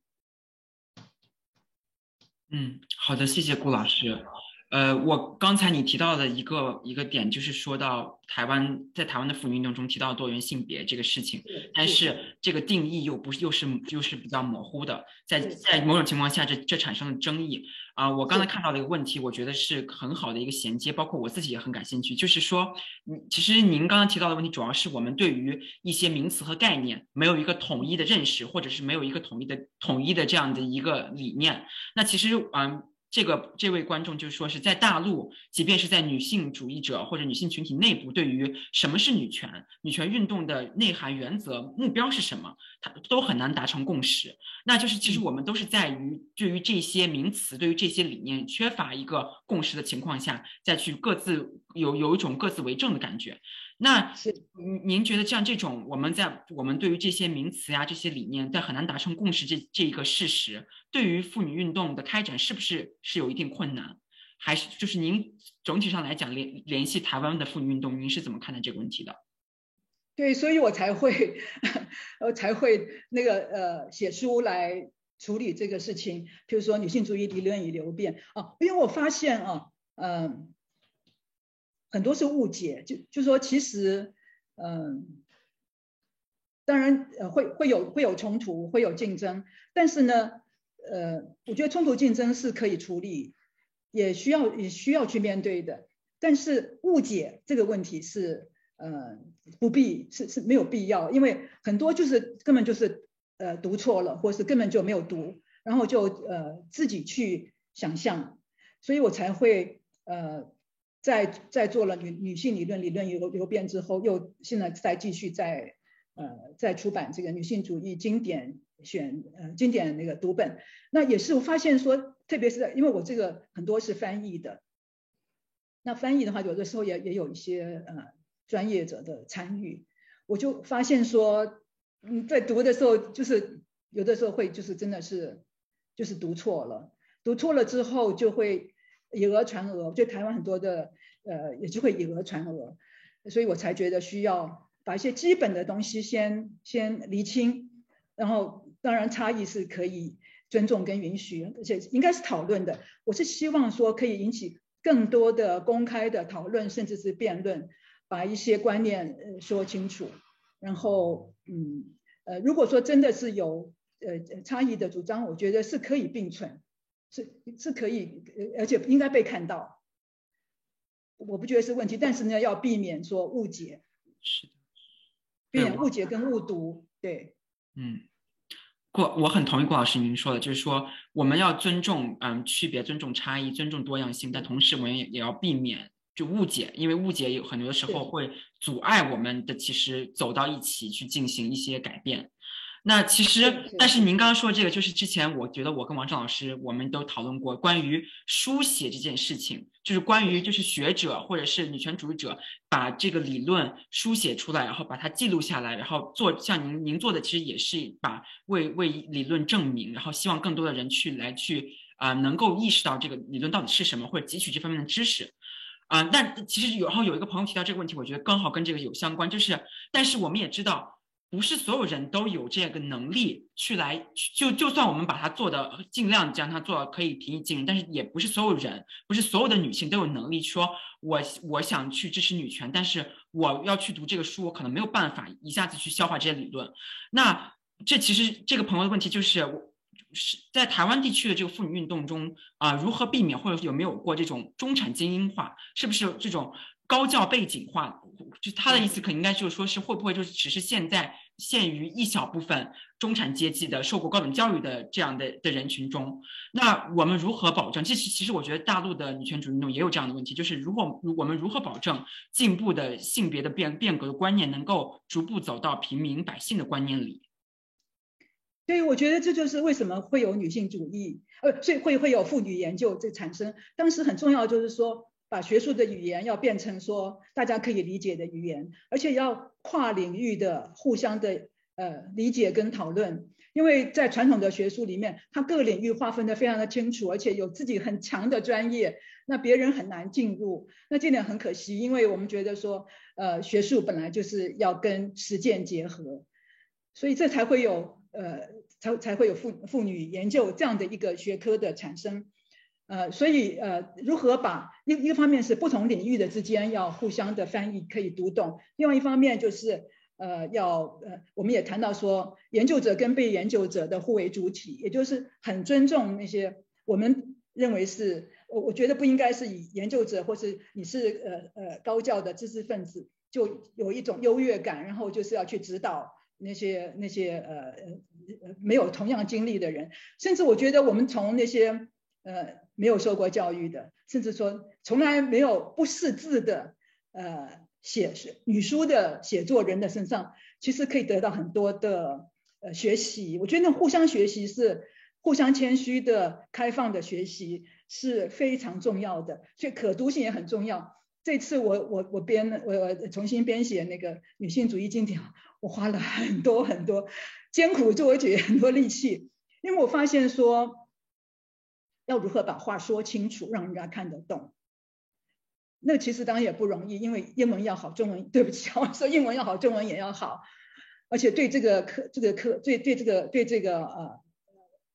嗯，好的，谢谢顾老师。呃，我刚才你提到的一个一个点，就是说到台湾在台湾的妇女运动中提到多元性别这个事情，但是这个定义又不是又是又是比较模糊的，在在某种情况下，这这产生了争议啊。我刚才看到的一个问题，我觉得是很好的一个衔接，包括我自己也很感兴趣，就是说，嗯，其实您刚刚提到的问题，主要是我们对于一些名词和概念没有一个统一的认识，或者是没有一个统一的统一的这样的一个理念。那其实，嗯。这个这位观众就说是在大陆，即便是在女性主义者或者女性群体内部，对于什么是女权、女权运动的内涵、原则、目标是什么，他都很难达成共识。那就是其实我们都是在于对于这些名词、对于这些理念缺乏一个共识的情况下，再去各自有有一种各自为政的感觉。那是您您觉得像这种我们在我们对于这些名词呀、这些理念在很难达成共识这这一个事实，对于妇女运动的开展是不是是有一定困难？还是就是您总体上来讲联联系台湾的妇女运动，您是怎么看待这个问题的？对，所以我才会呃才会那个呃写书来处理这个事情，比如说女性主义理论与流变啊，因为我发现啊，嗯。很多是误解，就就说其实，嗯，当然呃会会有会有冲突，会有竞争，但是呢，呃，我觉得冲突竞争是可以处理，也需要也需要去面对的。但是误解这个问题是呃不必是是没有必要，因为很多就是根本就是呃读错了，或是根本就没有读，然后就呃自己去想象，所以我才会呃。在在做了女女性理论理论流流变之后，又现在再继续在呃在出版这个女性主义经典选呃经典那个读本，那也是我发现说，特别是因为我这个很多是翻译的，那翻译的话有的时候也也有一些呃专业者的参与，我就发现说嗯在读的时候就是有的时候会就是真的是就是读错了，读错了之后就会。以讹传讹，就台湾很多的呃，也就会以讹传讹，所以我才觉得需要把一些基本的东西先先厘清，然后当然差异是可以尊重跟允许，而且应该是讨论的。我是希望说可以引起更多的公开的讨论，甚至是辩论，把一些观念说清楚。然后嗯呃，如果说真的是有呃差异的主张，我觉得是可以并存。是是可以，而且应该被看到，我不觉得是问题。但是呢，要避免说误解，是的，避免误解跟误读。对，嗯，郭，我很同意郭老师您说的，就是说我们要尊重，嗯，区别，尊重差异，尊重多样性，但同时我们也也要避免就误解，因为误解有很多的时候会阻碍我们的其实走到一起去进行一些改变。那其实，但是您刚刚说这个，就是之前我觉得我跟王正老师我们都讨论过关于书写这件事情，就是关于就是学者或者是女权主义者把这个理论书写出来，然后把它记录下来，然后做像您您做的其实也是把为为理论证明，然后希望更多的人去来去啊能够意识到这个理论到底是什么，或者汲取这方面的知识啊。但其实有然后有一个朋友提到这个问题，我觉得刚好跟这个有相关，就是但是我们也知道。不是所有人都有这个能力去来，就就算我们把它做的尽量将它做可以平易近人，但是也不是所有人，不是所有的女性都有能力说，我我想去支持女权，但是我要去读这个书，我可能没有办法一下子去消化这些理论。那这其实这个朋友的问题就是，是在台湾地区的这个妇女运动中啊，如何避免或者有没有过这种中产精英化，是不是这种？高教背景化，就他的意思，可应该就是说是会不会就是只是现在限于一小部分中产阶级的受过高等教育的这样的的人群中？那我们如何保证？这其其实我觉得大陆的女权主义运动也有这样的问题，就是如果我们如何保证进步的性别的变变革的观念能够逐步走到平民百姓的观念里？对，我觉得这就是为什么会有女性主义，呃，所以会会有妇女研究这产生。当时很重要就是说，把学术的语言要变成说大家可以理解的语言，而且要跨领域的互相的呃理解跟讨论。因为在传统的学术里面，它各个领域划分的非常的清楚，而且有自己很强的专业，那别人很难进入。那这点很可惜，因为我们觉得说，呃，学术本来就是要跟实践结合，所以这才会有呃，才才会有妇妇女研究这样的一个学科的产生。呃，所以呃，如何把一一个方面是不同领域的之间要互相的翻译可以读懂，另外一方面就是。呃，要呃，我们也谈到说，研究者跟被研究者的互为主体，也就是很尊重那些我们认为是，我我觉得不应该是以研究者或是你是呃呃高教的知识分子就有一种优越感，然后就是要去指导那些那些呃呃没有同样经历的人，甚至我觉得我们从那些呃没有受过教育的，甚至说从来没有不识字的呃。写女书的写作人的身上，其实可以得到很多的呃学习。我觉得那互相学习是互相谦虚的、开放的学习是非常重要的，所以可读性也很重要。这次我我我编我我重新编写那个女性主义经典，我花了很多很多艰苦作业很多力气，因为我发现说要如何把话说清楚，让人家看得懂。那其实当然也不容易，因为英文要好，中文对不起，我说英文要好，中文也要好，而且对这个课、这个课、对对这个对这个呃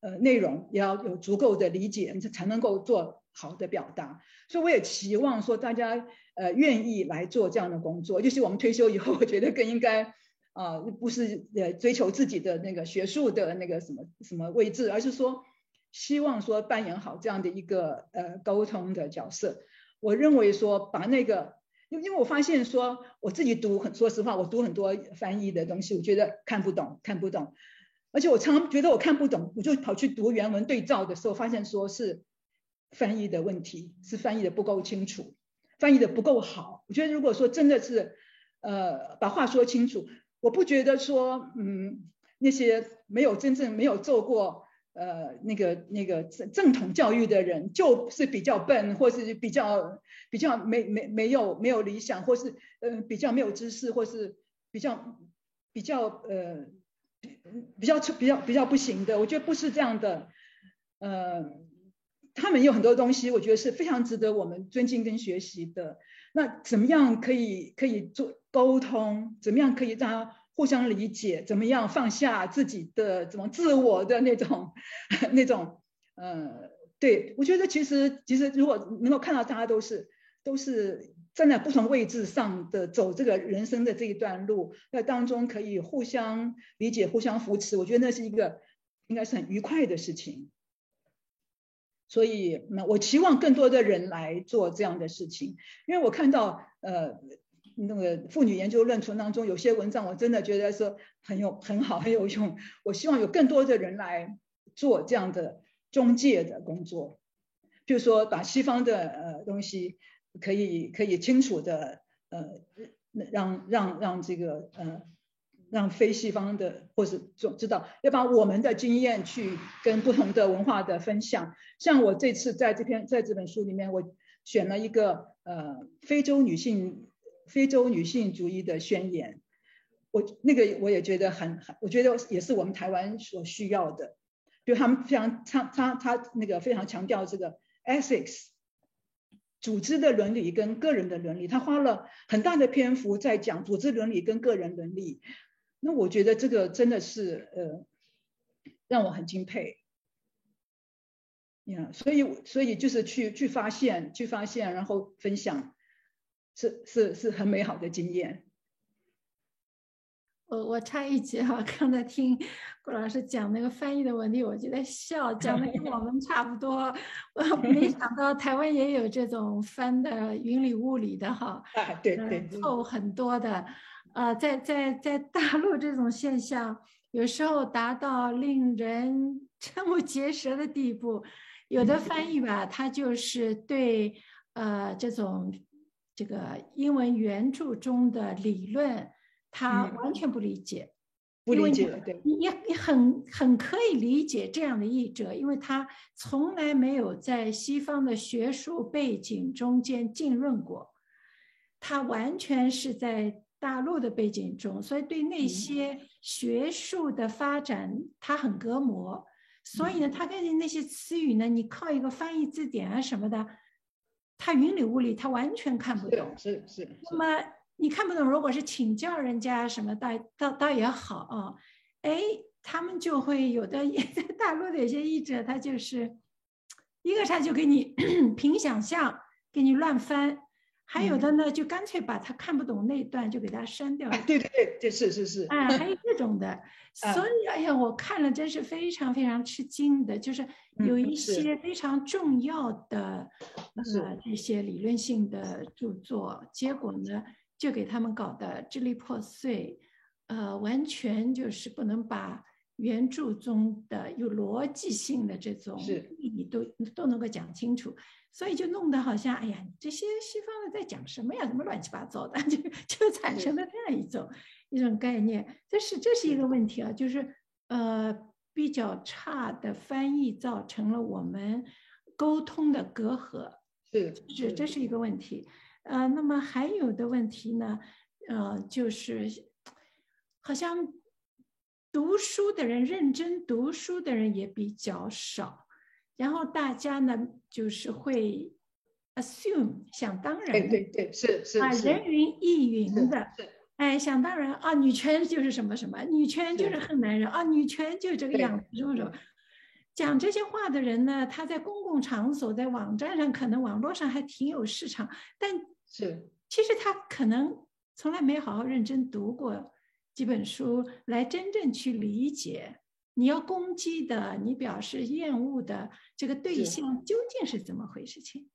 呃内容也要有足够的理解，你才能够做好的表达。所以我也期望说大家呃愿意来做这样的工作，就是我们退休以后，我觉得更应该啊不是呃追求自己的那个学术的那个什么什么位置，而是说希望说扮演好这样的一个呃沟通的角色。我认为说把那个，因因为我发现说我自己读很，说实话，我读很多翻译的东西，我觉得看不懂，看不懂，而且我常常觉得我看不懂，我就跑去读原文对照的时候，发现说是翻译的问题，是翻译的不够清楚，翻译的不够好。我觉得如果说真的是，呃，把话说清楚，我不觉得说，嗯，那些没有真正没有做过。呃，那个那个正正统教育的人就是比较笨，或是比较比较没没没有没有理想，或是呃比较没有知识，或是比较比较呃比较比较比较不行的。我觉得不是这样的。呃，他们有很多东西，我觉得是非常值得我们尊敬跟学习的。那怎么样可以可以做沟通？怎么样可以让他？互相理解，怎么样放下自己的怎么自我的那种 那种，呃，对我觉得其实其实如果能够看到大家都是都是站在不同位置上的走这个人生的这一段路，在当中可以互相理解、互相扶持，我觉得那是一个应该是很愉快的事情。所以，那我期望更多的人来做这样的事情，因为我看到呃。那个妇女研究论存当中，有些文章我真的觉得说很有很好很有用。我希望有更多的人来做这样的中介的工作，就是说把西方的呃东西可以可以清楚的呃让让让这个呃让非西方的或是总知道要把我们的经验去跟不同的文化的分享。像我这次在这篇在这本书里面，我选了一个呃非洲女性。非洲女性主义的宣言，我那个我也觉得很很，我觉得也是我们台湾所需要的。就他们非常他他他那个非常强调这个 ethics，组织的伦理跟个人的伦理，他花了很大的篇幅在讲组织伦理跟个人伦理。那我觉得这个真的是呃让我很敬佩。呀，所以所以就是去去发现去发现，然后分享。是是是很美好的经验。我我插一句哈，刚才听顾老师讲那个翻译的问题，我就在笑，讲的跟我们差不多。我没想到台湾也有这种翻的云里雾里的哈，对对，错很多的。呃，在在在大陆这种现象，有时候达到令人瞠目结舌的地步。有的翻译吧，他就是对呃这种。这个英文原著中的理论，他完全不理解，不理解，对，你也你很很可以理解这样的译者，因为他从来没有在西方的学术背景中间浸润过，他完全是在大陆的背景中，所以对那些学术的发展他很隔膜，所以呢，他跟那些词语呢，你靠一个翻译字典啊什么的，他云里雾里，他完全看不懂，是是。那么。你看不懂，如果是请教人家什么，倒倒倒也好啊。哎，他们就会有的在大陆的有些译者，他就是一个他就给你 凭想象给你乱翻，还有的呢就干脆把他看不懂那段就给他删掉。对对对，这是是是。哎，还有这种的，所以哎呀，我看了真是非常非常吃惊的，就是有一些非常重要的呃这些理论性的著作，结果呢。就给他们搞得支离破碎，呃，完全就是不能把原著中的有逻辑性的这种意义都都能够讲清楚，所以就弄得好像，哎呀，这些西方的在讲什么呀？怎么乱七八糟的？就就产生了这样一种一种概念，这是这是一个问题啊，就是呃比较差的翻译造成了我们沟通的隔阂，是是这是一个问题。呃，那么还有的问题呢，呃，就是好像读书的人、认真读书的人也比较少，然后大家呢就是会 assume 想当然，对对对，是是啊，人云亦云的，哎，想当然啊，女权就是什么什么，女权就是恨男人啊，女权就这个样子，什么什么。讲这些话的人呢，他在公共场所、在网站上，可能网络上还挺有市场，但。是，其实他可能从来没好好认真读过几本书，来真正去理解你要攻击的、你表示厌恶的这个对象究竟是怎么回事情，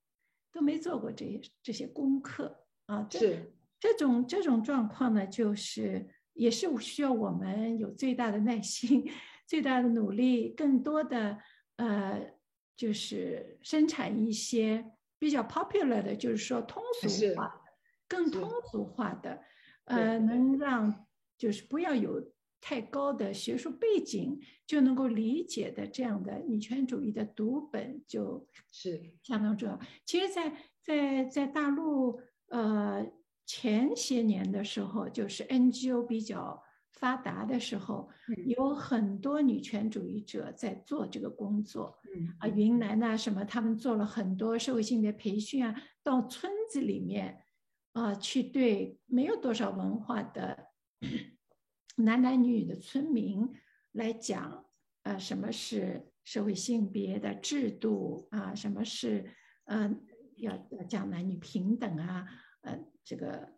都没做过这些这些功课啊。这这种这种状况呢，就是也是需要我们有最大的耐心、最大的努力，更多的呃，就是生产一些。比较 popular 的，就是说通俗化，更通俗化的，呃，能让就是不要有太高的学术背景就能够理解的这样的女权主义的读本，就是相当重要。其实，在在在大陆，呃，前些年的时候，就是 NGO 比较。发达的时候，有很多女权主义者在做这个工作。嗯啊，云南呐什么，他们做了很多社会性的培训啊，到村子里面啊去对没有多少文化的 男男女女的村民来讲，呃，什么是社会性别的制度啊？什么是嗯要要讲男女平等啊？呃，这个。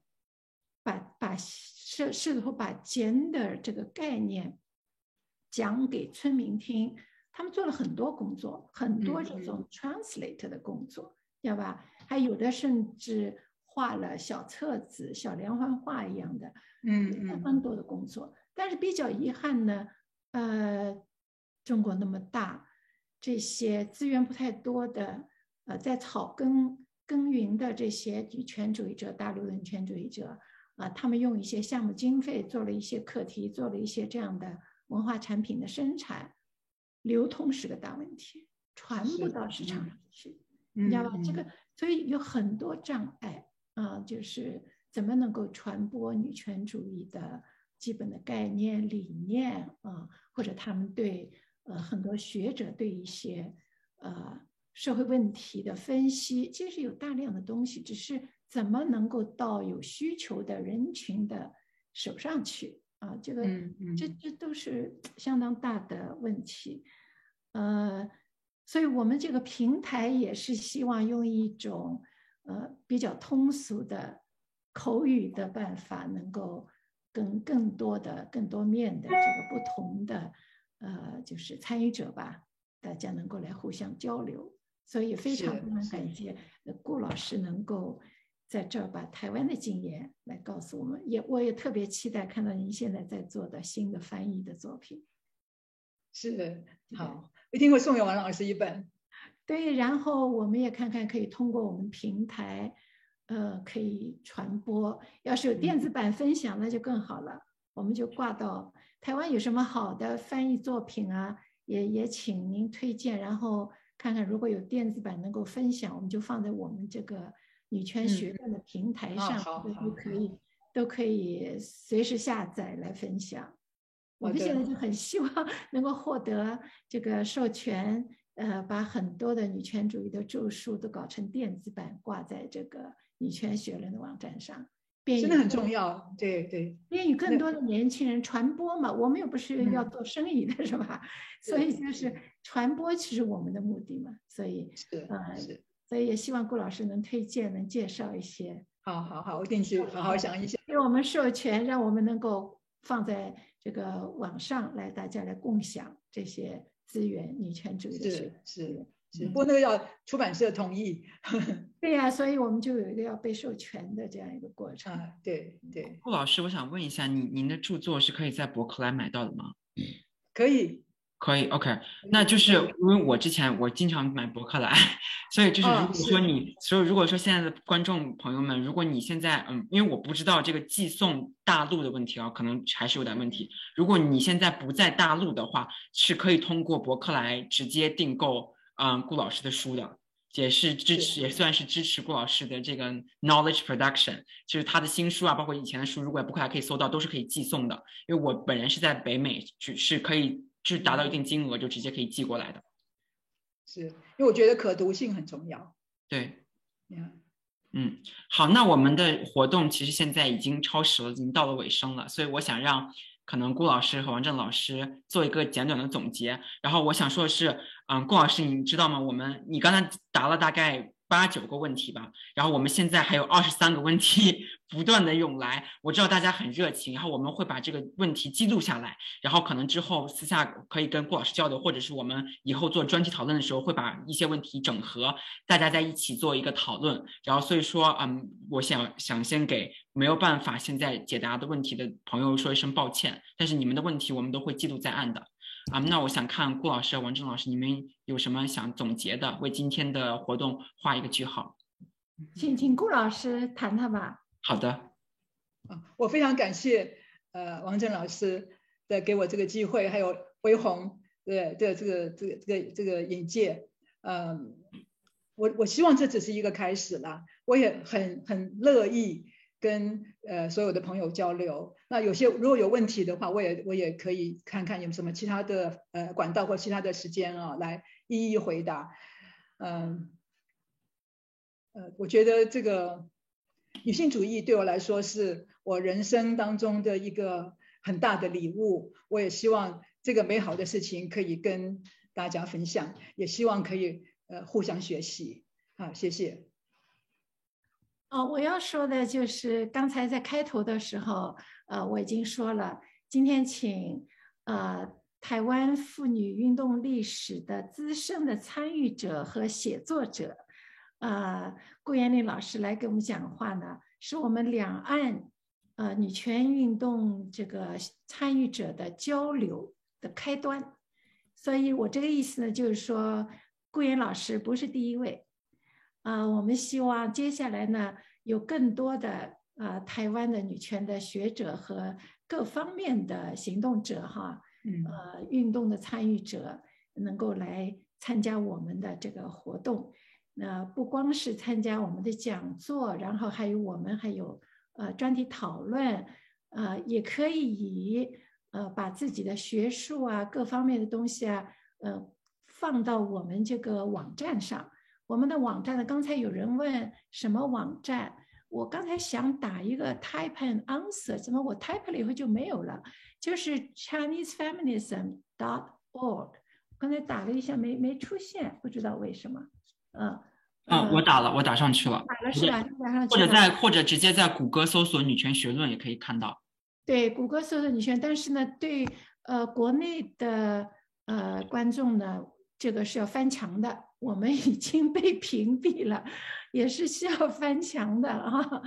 把把试试图把 gender 这个概念讲给村民听，他们做了很多工作，很多这种 translate 的工作，要吧？还有的甚至画了小册子、小连环画一样的，嗯相当多的工作。但是比较遗憾呢，呃，中国那么大，这些资源不太多的，呃，在草根耕耘的这些女权主义者，大陆的女权主义者。啊，他们用一些项目经费做了一些课题，做了一些这样的文化产品的生产，流通是个大问题，传不到市场上去，你知道吧？这个所以有很多障碍啊，就是怎么能够传播女权主义的基本的概念理念啊，或者他们对呃很多学者对一些呃社会问题的分析，其实有大量的东西，只是。怎么能够到有需求的人群的手上去啊？这个，这这都是 相当大的问题。呃，所以我们这个平台也是希望用一种呃比较通俗的口语的办法，能够跟更多的、更多面的这个不同的呃就是参与者吧，大家能够来互相交流。所以非常非常感谢顾老师能够。在这儿把台湾的经验来告诉我们，也我也特别期待看到您现在在做的新的翻译的作品。是，好，一定会送给王老师一本。对，然后我们也看看可以通过我们平台，呃，可以传播。要是有电子版分享，那就更好了。我们就挂到台湾有什么好的翻译作品啊，也也请您推荐，然后看看如果有电子版能够分享，我们就放在我们这个女权学院的平台上，都可以都可以随时下载来分享。我们现在就很希望 能够获得这个授权，呃，把很多的女权主义的著述都搞成电子版，挂在这个女权学人的网站上，真的很重要。对对，便于更多的年轻人传播嘛。我们又不是要做生意的，是吧？所以就是传播，其实我们的目的嘛。所以是呃，是，所以也希望顾老师能推荐，能介绍一些。好好好，我一定去好好想一想。给我们授权，让我们能够放在。这个网上来，大家来共享这些资源，女权主义的是是是，不过那个要出版社同意。对呀，所以我们就有一个要被授权的这样一个过程。啊，对对。顾老师，我想问一下，你您的著作是可以在博客来买到的吗？可以。可以，OK，那就是因为我之前我经常买博客来，所以就是如果说你，所以如果说现在的观众朋友们，如果你现在嗯，因为我不知道这个寄送大陆的问题啊，可能还是有点问题。如果你现在不在大陆的话，是可以通过博客来直接订购嗯顾老师的书的，也是支持，也算是支持顾老师的这个 knowledge production，就是他的新书啊，包括以前的书，如果博客来可以搜到，都是可以寄送的。因为我本人是在北美，是可以。就是达到一定金额就直接可以寄过来的，是因为我觉得可读性很重要。对，嗯，好，那我们的活动其实现在已经超时了，已经到了尾声了，所以我想让可能顾老师和王正老师做一个简短的总结。然后我想说的是，嗯，顾老师，你知道吗？我们你刚才答了大概。八九个问题吧，然后我们现在还有二十三个问题 不断的涌来，我知道大家很热情，然后我们会把这个问题记录下来，然后可能之后私下可以跟顾老师交流，或者是我们以后做专题讨论的时候会把一些问题整合，大家在一起做一个讨论。然后所以说，嗯，我想想先给没有办法现在解答的问题的朋友说一声抱歉，但是你们的问题我们都会记录在案的。啊，那我想看顾老师、王正老师，你们有什么想总结的，为今天的活动画一个句号？请请顾老师谈谈吧。好的。啊，我非常感谢呃王正老师的给我这个机会，还有微红的的这个这个这个这个引荐。嗯，我我希望这只是一个开始了，我也很很乐意。跟呃所有的朋友交流，那有些如果有问题的话，我也我也可以看看有什么其他的呃管道或其他的时间啊，来一一回答。嗯，呃，我觉得这个女性主义对我来说是我人生当中的一个很大的礼物，我也希望这个美好的事情可以跟大家分享，也希望可以呃互相学习。好，谢谢。哦，我要说的就是刚才在开头的时候，呃，我已经说了，今天请呃台湾妇女运动历史的资深的参与者和写作者，呃，顾延龄老师来给我们讲话呢，是我们两岸呃女权运动这个参与者的交流的开端。所以我这个意思呢，就是说顾延老师不是第一位。啊，我们希望接下来呢，有更多的啊台湾的女权的学者和各方面的行动者哈，呃，运动的参与者能够来参加我们的这个活动。那不光是参加我们的讲座，然后还有我们还有呃专题讨论，呃，也可以以呃把自己的学术啊各方面的东西啊，呃放到我们这个网站上。我们的网站呢？刚才有人问什么网站？我刚才想打一个 type and answer，怎么我 type 了以后就没有了？就是 ChineseFeminism dot org，。刚才打了一下，没没出现，不知道为什么。嗯，啊，我打了，我打上去了。打了是吧？打上去。或者在或者直接在谷歌搜索“女权学论”也可以看到。对，谷歌搜索“女权”，但是呢，对呃国内的呃观众呢，这个是要翻墙的。我们已经被屏蔽了，也是需要翻墙的啊，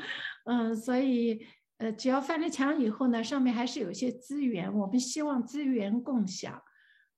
嗯，所以呃，只要翻了墙以后呢，上面还是有些资源，我们希望资源共享，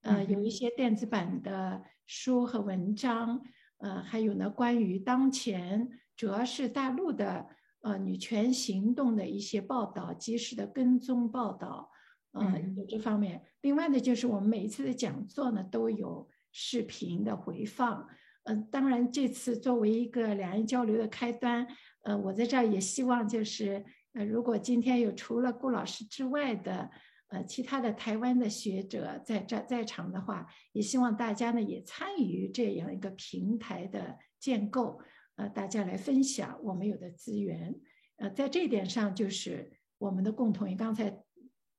呃，有一些电子版的书和文章，呃，还有呢，关于当前主要是大陆的呃女权行动的一些报道，及时的跟踪报道，呃，有这方面。另外呢，就是我们每一次的讲座呢都有视频的回放。嗯，当然这次作为一个两岸交流的开端，呃，我在这儿也希望就是，呃，如果今天有除了顾老师之外的。呃，其他的台湾的学者在这在场的话，也希望大家呢也参与这样一个平台的建构，呃，大家来分享我们有的资源，呃，在这一点上就是我们的共同。刚才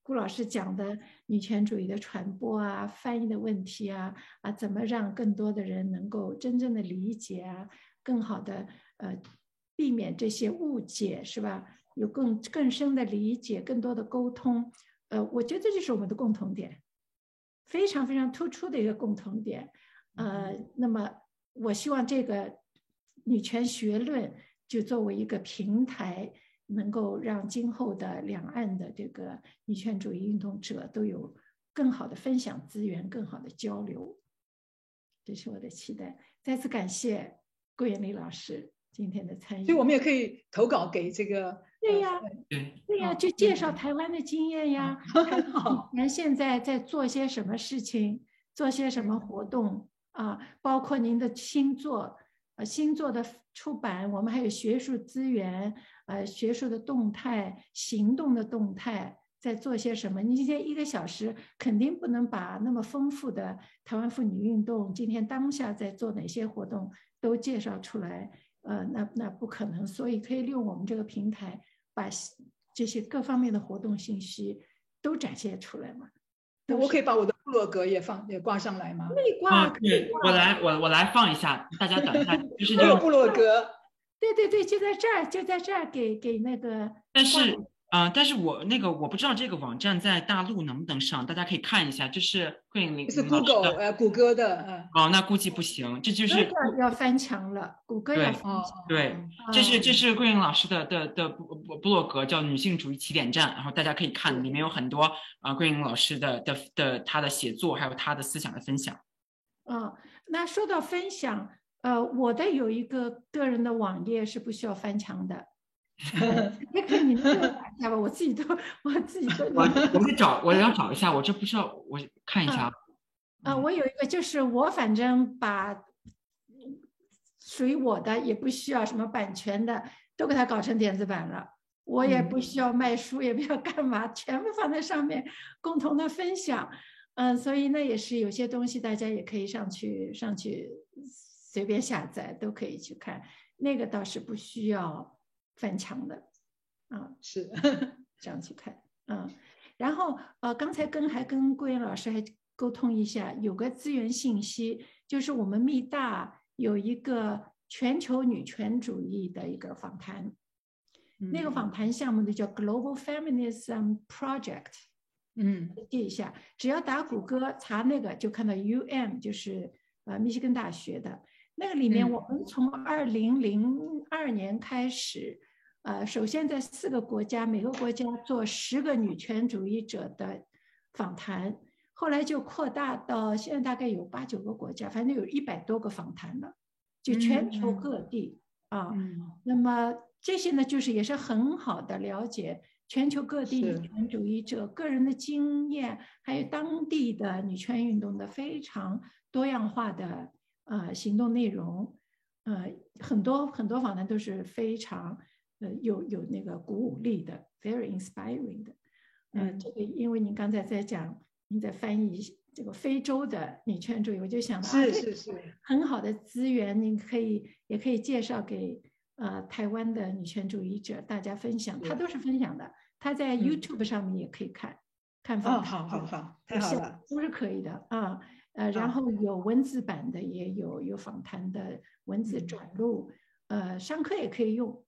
顾老师讲的女权主义的传播啊，翻译的问题啊，啊，怎么让更多的人能够真正的理解啊，更好的呃避免这些误解是吧？有更更深的理解，更多的沟通。呃，我觉得这就是我们的共同点，非常非常突出的一个共同点。呃，那么我希望这个女权学论就作为一个平台，能够让今后的两岸的这个女权主义运动者都有更好的分享资源、更好的交流。这是我的期待。再次感谢顾艳丽老师今天的参与。所以我们也可以投稿给这个。对呀，对呀，就介绍台湾的经验呀。好，您现在在做些什么事情，做些什么活动啊？包括您的新作，呃，新作的出版，我们还有学术资源，呃，学术的动态、行动的动态，在做些什么？你今天一个小时肯定不能把那么丰富的台湾妇女运动今天当下在做哪些活动都介绍出来。呃，那那不可能，所以可以利用我们这个平台，把这些各方面的活动信息都展现出来嘛。那我可以把我的布洛格也放也挂上来吗？可以挂，对，我来，我我来放一下，大家等一下，就是这个布洛格。对对对，就在这儿，就在这儿，给给那个。但是。啊，但是我那个我不知道这个网站在大陆能不能上，大家可以看一下，就是慧玲是 Google 呃谷歌的，嗯，哦，那估计不行，这就是要翻墙了，谷歌要翻墙，对，这是这是桂林老师的的的部部落格叫女性主义起点站，然后大家可以看，里面有很多啊桂林老师的的的他的写作，还有他的思想的分享。嗯，那说到分享，呃，我的有一个个人的网页是不需要翻墙的。也可以，你们一下吧。我自己都，我自己都。我我去找，我要找一下。我这不知道，我看一下。啊，我有一个，就是我反正把属于我的，也不需要什么版权的，都给它搞成电子版了。我也不需要卖书，也不要干嘛，全部放在上面，共同的分享。嗯，所以那也是有些东西，大家也可以上去上去随便下载，都可以去看。那个倒是不需要。翻墙的，啊，是。这样去看，嗯，然后呃，刚才跟还跟郭岩老师还沟通一下，有个资源信息，就是我们密大有一个全球女权主义的一个访谈，那个访谈项目呢叫 Global Feminism Project，嗯，记一下，只要打谷歌查那个就看到 UM，就是呃密西根大学的。那个里面，我们从二零零二年开始。呃，首先在四个国家，每个国家做十个女权主义者的访谈，后来就扩大到现在大概有八九个国家，反正有一百多个访谈了，就全球各地啊。那么这些呢，就是也是很好的了解全球各地女权主义者个人的经验，还有当地的女权运动的非常多样化的呃行动内容。呃，很多很多访谈都是非常。呃，有有那个鼓舞力的，very inspiring 的，呃，这个因为您刚才在讲，您在翻译这个非洲的女权主义，我就想到啊，是是是，很好的资源，您可以也可以介绍给呃台湾的女权主义者大家分享，他都是分享的，他在 YouTube 上面也可以看，看访谈，好好好，太好了，都是可以的啊，呃，然后有文字版的，也有有访谈的文字转录，呃，上课也可以用。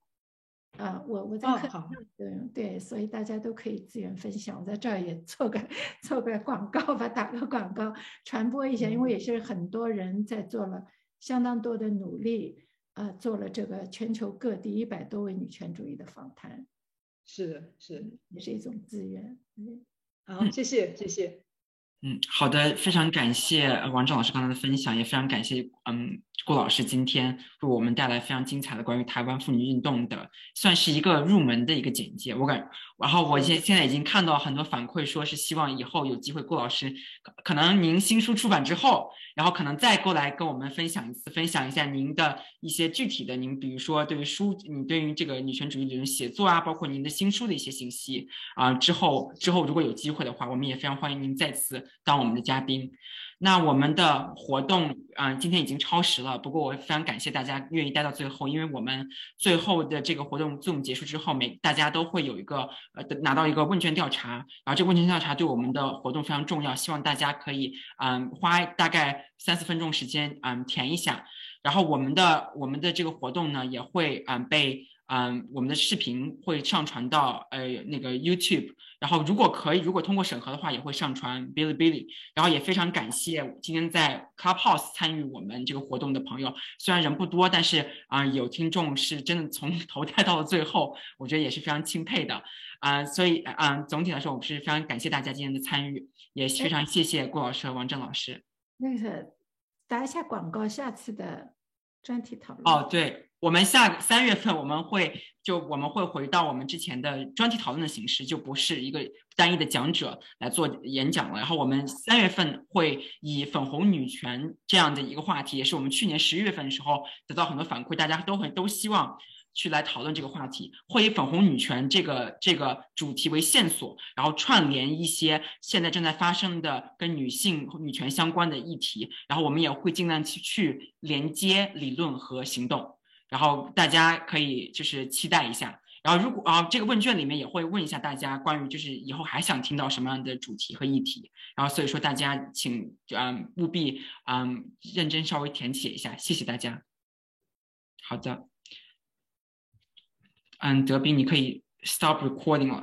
啊，我我在课对对，所以大家都可以资源分享。我在这儿也做个 做个广告吧，打个广告，传播一下。因为也是很多人在做了相当多的努力，呃，做了这个全球各地一百多位女权主义的访谈。是是，也是一种资源。嗯，好，谢谢谢谢。嗯，好的，非常感谢王正老师刚才的分享，也非常感谢嗯顾老师今天为我们带来非常精彩的关于台湾妇女运动的，算是一个入门的一个简介。我感，然后我现现在已经看到很多反馈，说是希望以后有机会顾老师，可能您新书出版之后，然后可能再过来跟我们分享一次，分享一下您的一些具体的，您比如说对于书，你对于这个女权主义理论写作啊，包括您的新书的一些信息啊，之后之后如果有机会的话，我们也非常欢迎您再次。当我们的嘉宾，那我们的活动啊，今天已经超时了。不过我非常感谢大家愿意待到最后，因为我们最后的这个活动 Zoom 结束之后，每大家都会有一个呃拿到一个问卷调查，然后这个问卷调查对我们的活动非常重要，希望大家可以嗯花大概三四分钟时间嗯填一下，然后我们的我们的这个活动呢也会嗯被。嗯，我们的视频会上传到呃那个 YouTube，然后如果可以，如果通过审核的话，也会上传 Bilibili。然后也非常感谢今天在 Clubhouse 参与我们这个活动的朋友，虽然人不多，但是啊有听众是真的从头待到了最后，我觉得也是非常钦佩的啊。所以啊，总体来说，我们是非常感谢大家今天的参与，也非常谢谢顾老师和王正老师。那个打一下广告，下次的专题讨论。哦，对。我们下三月份我们会就我们会回到我们之前的专题讨论的形式，就不是一个单一的讲者来做演讲了。然后我们三月份会以粉红女权这样的一个话题，也是我们去年十一月份的时候得到很多反馈，大家都很都希望去来讨论这个话题，会以粉红女权这个这个主题为线索，然后串联一些现在正在发生的跟女性女权相关的议题，然后我们也会尽量去去连接理论和行动。然后大家可以就是期待一下，然后如果啊这个问卷里面也会问一下大家关于就是以后还想听到什么样的主题和议题，然后所以说大家请嗯务必嗯认真稍微填写一下，谢谢大家。好的，嗯，德斌你可以 stop recording 了。